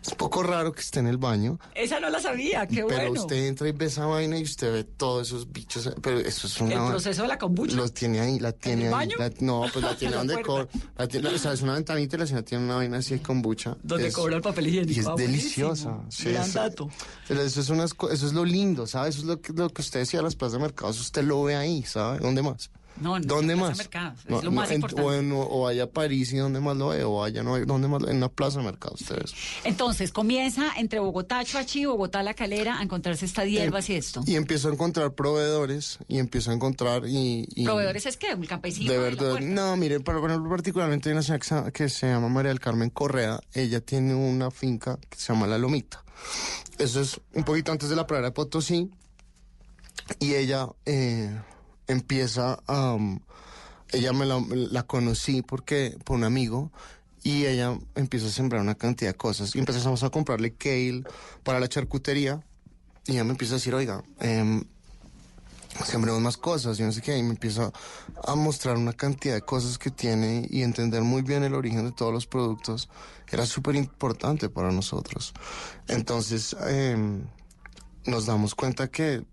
Es un poco raro que esté en el baño, Esa no la sabía, qué pero bueno. usted entra y ve esa vaina y usted ve todos esos bichos. Pero eso es una El proceso de la kombucha. los tiene ahí, la tiene el ahí. baño? la- no, pues la tiene donde cobra. La tiene, o sea, es una ventanita y la señora tiene una vaina así de kombucha. Donde Es- cobra el papel higiénico. Y es Ah, deliciosa. Sí, Gran dato. pero eso es, unas, eso es lo lindo, ¿sabes? Eso es lo que, lo que usted decía, las plazas de mercados, usted lo ve ahí, ¿sabe? ¿Dónde más? No, en ¿Dónde la plaza más? mercados, es No, lo no, más en-. O, en- o a París y ¿dónde más lo ve? O vaya, no, ¿dónde más? En una plaza de mercados, ustedes. Entonces, comienza entre Bogotá, Chuachi, Bogotá, La Calera, a encontrarse estas hierbas y esto. Y empiezo a encontrar proveedores y empiezo a encontrar y... y- ¿Proveedores es que ¿Un campesino? De la verdad, no, mire, por ejemplo, particularmente hay una señora que se, que se llama María del Carmen Correa, ella tiene una finca que se llama La Lomita. Eso es un poquito antes de la pradera de Potosí, y ella eh, empieza a... um, ella me la, la conocí porque por un amigo, y ella empieza a sembrar una cantidad de cosas. Y empezamos a comprarle kale para la charcutería, y ella me empieza a decir, oiga, em, sembremos más cosas y no sé qué, y me empieza a mostrar una cantidad de cosas que tiene y entender muy bien el origen de todos los productos era súper importante para nosotros. Entonces, em, nos damos cuenta que,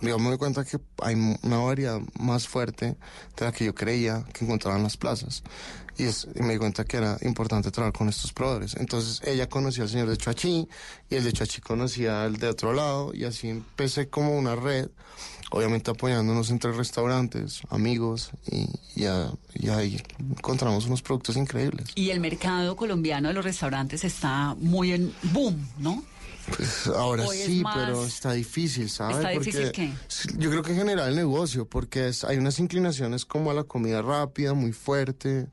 yo me doy cuenta que hay una variedad más fuerte de la que yo creía que encontraba en las plazas. Y, es, y me di cuenta que era importante trabajar con estos proveedores. Entonces ella conocía al señor de Chuachi y el de Chuachi conocía al de otro lado y así empecé como una red, obviamente apoyándonos entre restaurantes, amigos y, y, a- y ahí encontramos unos productos increíbles. Y el mercado colombiano de los restaurantes está muy en boom, ¿no? Pues ahora Hoy sí, pero está difícil, ¿sabes? ¿Está difícil qué? Yo creo que en general el negocio, porque es- hay unas inclinaciones como a la comida rápida, muy fuerte.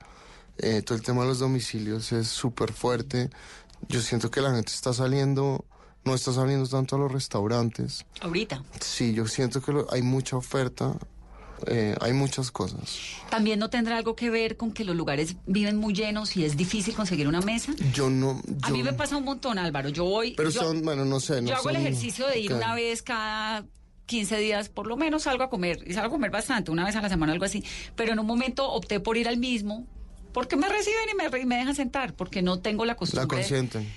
eh, todo el tema de los domicilios es súper fuerte. Yo siento que la gente está saliendo, no está saliendo tanto a los restaurantes. Ahorita. Sí, yo siento que lo- hay mucha oferta, eh, hay muchas cosas. También no tendrá algo que ver con que los lugares viven muy llenos y es difícil conseguir una mesa. Yo no... A mí me pasa un montón, Álvaro. Yo voy. Pero yo- son, bueno, no sé. No Yo hago el ejercicio de ir una vez cada 15 días, por lo menos salgo a comer. Y salgo a comer bastante, una vez a la semana, algo así. Pero en un momento opté por ir al mismo, porque me reciben y me, y me dejan sentar, porque no tengo la La costumbre. consienten.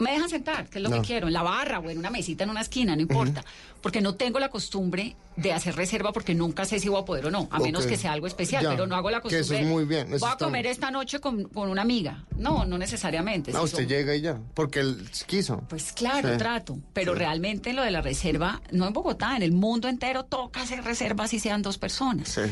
Me dejan sentar, que es lo No. que quiero, en la barra o en una mesita en una esquina, no importa. Porque no tengo la costumbre de hacer reserva porque nunca sé si voy a poder o no, a menos que sea algo especial, Ya, pero no hago la que costumbre. eso es muy bien, eso Voy a comer bien. esta noche con, con una amiga. No, no necesariamente. No, Si usted son- llega y ya, porque él quiso. Pues claro, Sí. trato. Pero realmente lo de la reserva, no en Bogotá, en el mundo entero toca hacer reservas y sean dos personas. Sí.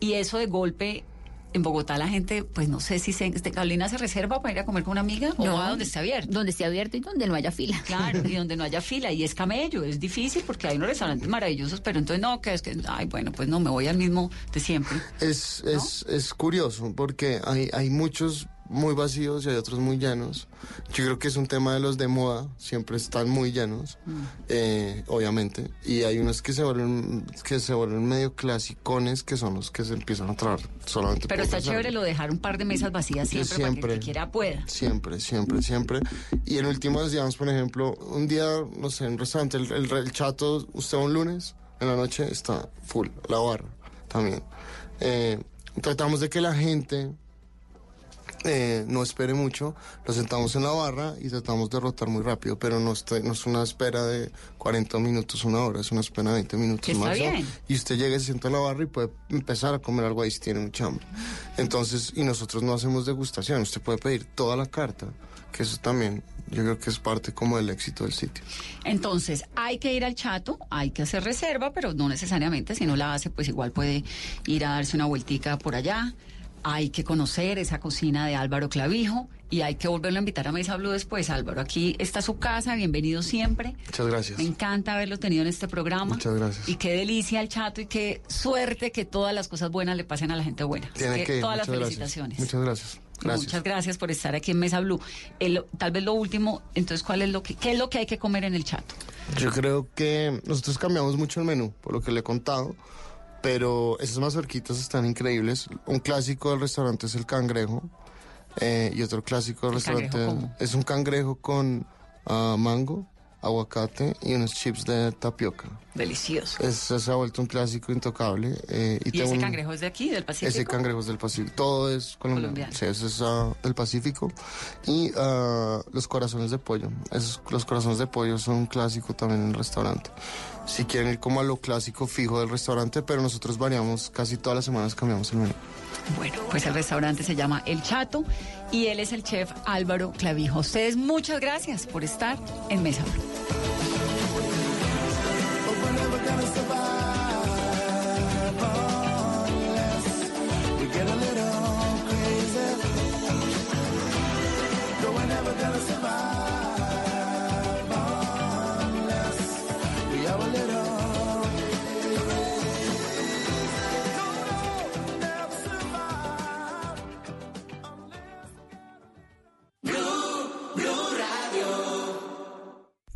Y eso de golpe en Bogotá la gente, pues no sé si se, este, Carolina se reserva para ir a comer con una amiga o No. va donde esté abierto. Donde esté abierto y donde no haya fila. Claro, y donde no haya fila, y es camello, es difícil porque hay unos restaurantes maravillosos, pero entonces no, que es que, ay, bueno, pues no, me voy al mismo de siempre. Es, es, es curioso porque hay, hay muchos muy vacíos y hay otros muy llenos. Yo creo que es un tema de los de moda, siempre están muy llenos, eh, obviamente. Y hay unos que se vuelven que se vuelven medio clasicones, que son los que se empiezan a traer solamente Pero está chévere lo de dejar un par de mesas vacías Yo siempre, para que el siempre. que quiera pueda. Siempre, siempre, siempre. Y en últimos días, por ejemplo, un día, no sé, en un restaurante, el, el- el chato, usted un lunes, en la noche está full, la barra también. Eh, tratamos de que la gente eh, no espere mucho, lo sentamos en la barra y tratamos de rotar muy rápido, pero no, está- no es una espera de 40 minutos, una hora, es una espera de 20 minutos máximo. bien. Y usted llega y se sienta en la barra y puede empezar a comer algo ahí si tiene mucha hambre. Entonces, y nosotros no hacemos degustación, usted puede pedir toda la carta, que eso también yo creo que es parte como del éxito del sitio. Entonces, hay que ir al chato, hay que hacer reserva, pero no necesariamente, si no la hace, pues igual puede ir a darse una vueltica por allá. Hay que conocer esa cocina de Álvaro Clavijo y hay que volverlo a invitar a Mesa Blue después. Álvaro, aquí está su casa, bienvenido siempre. Muchas gracias. Me encanta haberlo tenido en este programa. Muchas gracias. Y qué delicia el chato y qué suerte que todas las cosas buenas le pasen a la gente buena. Tiene que que todas las felicitaciones. Gracias. Muchas gracias. Gracias. Muchas gracias por estar aquí en Mesa Blue. El- tal vez lo último, entonces, ¿cuál es lo que, qué es lo que hay que comer en el chato? Yo creo que nosotros cambiamos mucho el menú, por lo que le he contado, pero esas mazorquitas están increíbles. Un clásico del restaurante es el cangrejo eh, y otro clásico del ¿El cangrejo restaurante es un cangrejo con ah, mango, aguacate y unos chips de tapioca. Delicioso. Es, se ha vuelto un clásico intocable. eh, y ¿Y ese un- cangrejo es de aquí, del Pacífico? Ese cangrejo es del Pacífico. Todo es colombiano. Colombiano. Sí, ese es ah, del Pacífico. Y ah, los corazones de pollo. Esos, los corazones de pollo son un clásico también en el restaurante. Si quieren ir como a lo clásico fijo del restaurante, pero nosotros variamos, casi todas las semanas cambiamos el menú. Bueno, pues el restaurante se llama El Chato y él es el chef Álvaro Clavijo. Ustedes muchas gracias por estar en Mesa.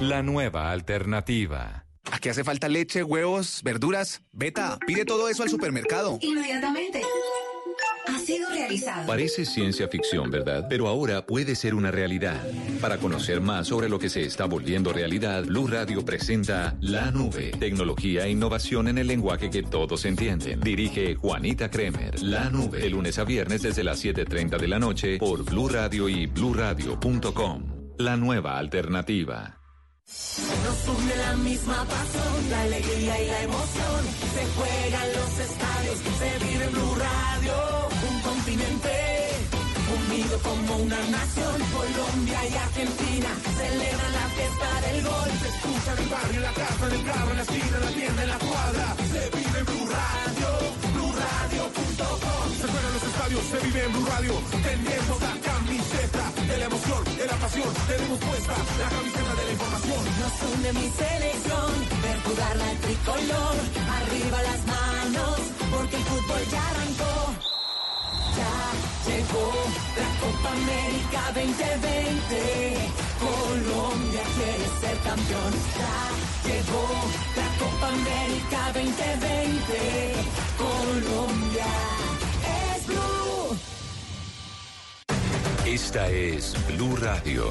La nueva alternativa. Aquí hace falta leche, huevos, verduras. Beta, pide todo eso al supermercado. Inmediatamente. Ha sido realizado. Parece ciencia ficción, ¿verdad? Pero ahora puede ser una realidad. Para conocer más sobre lo que se está volviendo realidad, Blue Radio presenta La Nube. Tecnología e innovación en el lenguaje que todos entienden. Dirige Juanita Kremer. La Nube. De lunes a viernes desde las 7.30 de la noche por Blue Radio y bluradio.com. La nueva alternativa. Nos une la misma pasión, la alegría y la emoción. Se juegan los estadios, se vive en Blue Radio. Un continente unido como una nación. Colombia y Argentina celebran la fiesta del gol. Se escucha en el barrio, en la casa, en el carro, en la esquina, en la tienda, en la cuadra. Se vive en Blue Radio, BlueRadio.com. Se juegan los estadios, se vive en Blue Radio. Tenemos la camiseta de la emoción, de la pasión. Tenemos puesta la camiseta de la información. Nos une mi selección, ver jugar la tricolor. Arriba las manos, porque el fútbol ya arrancó. Llegó la Copa América 2020. Colombia quiere ser campeón. Llegó la Copa América 2020. Colombia es blue. Esta es Blue Radio.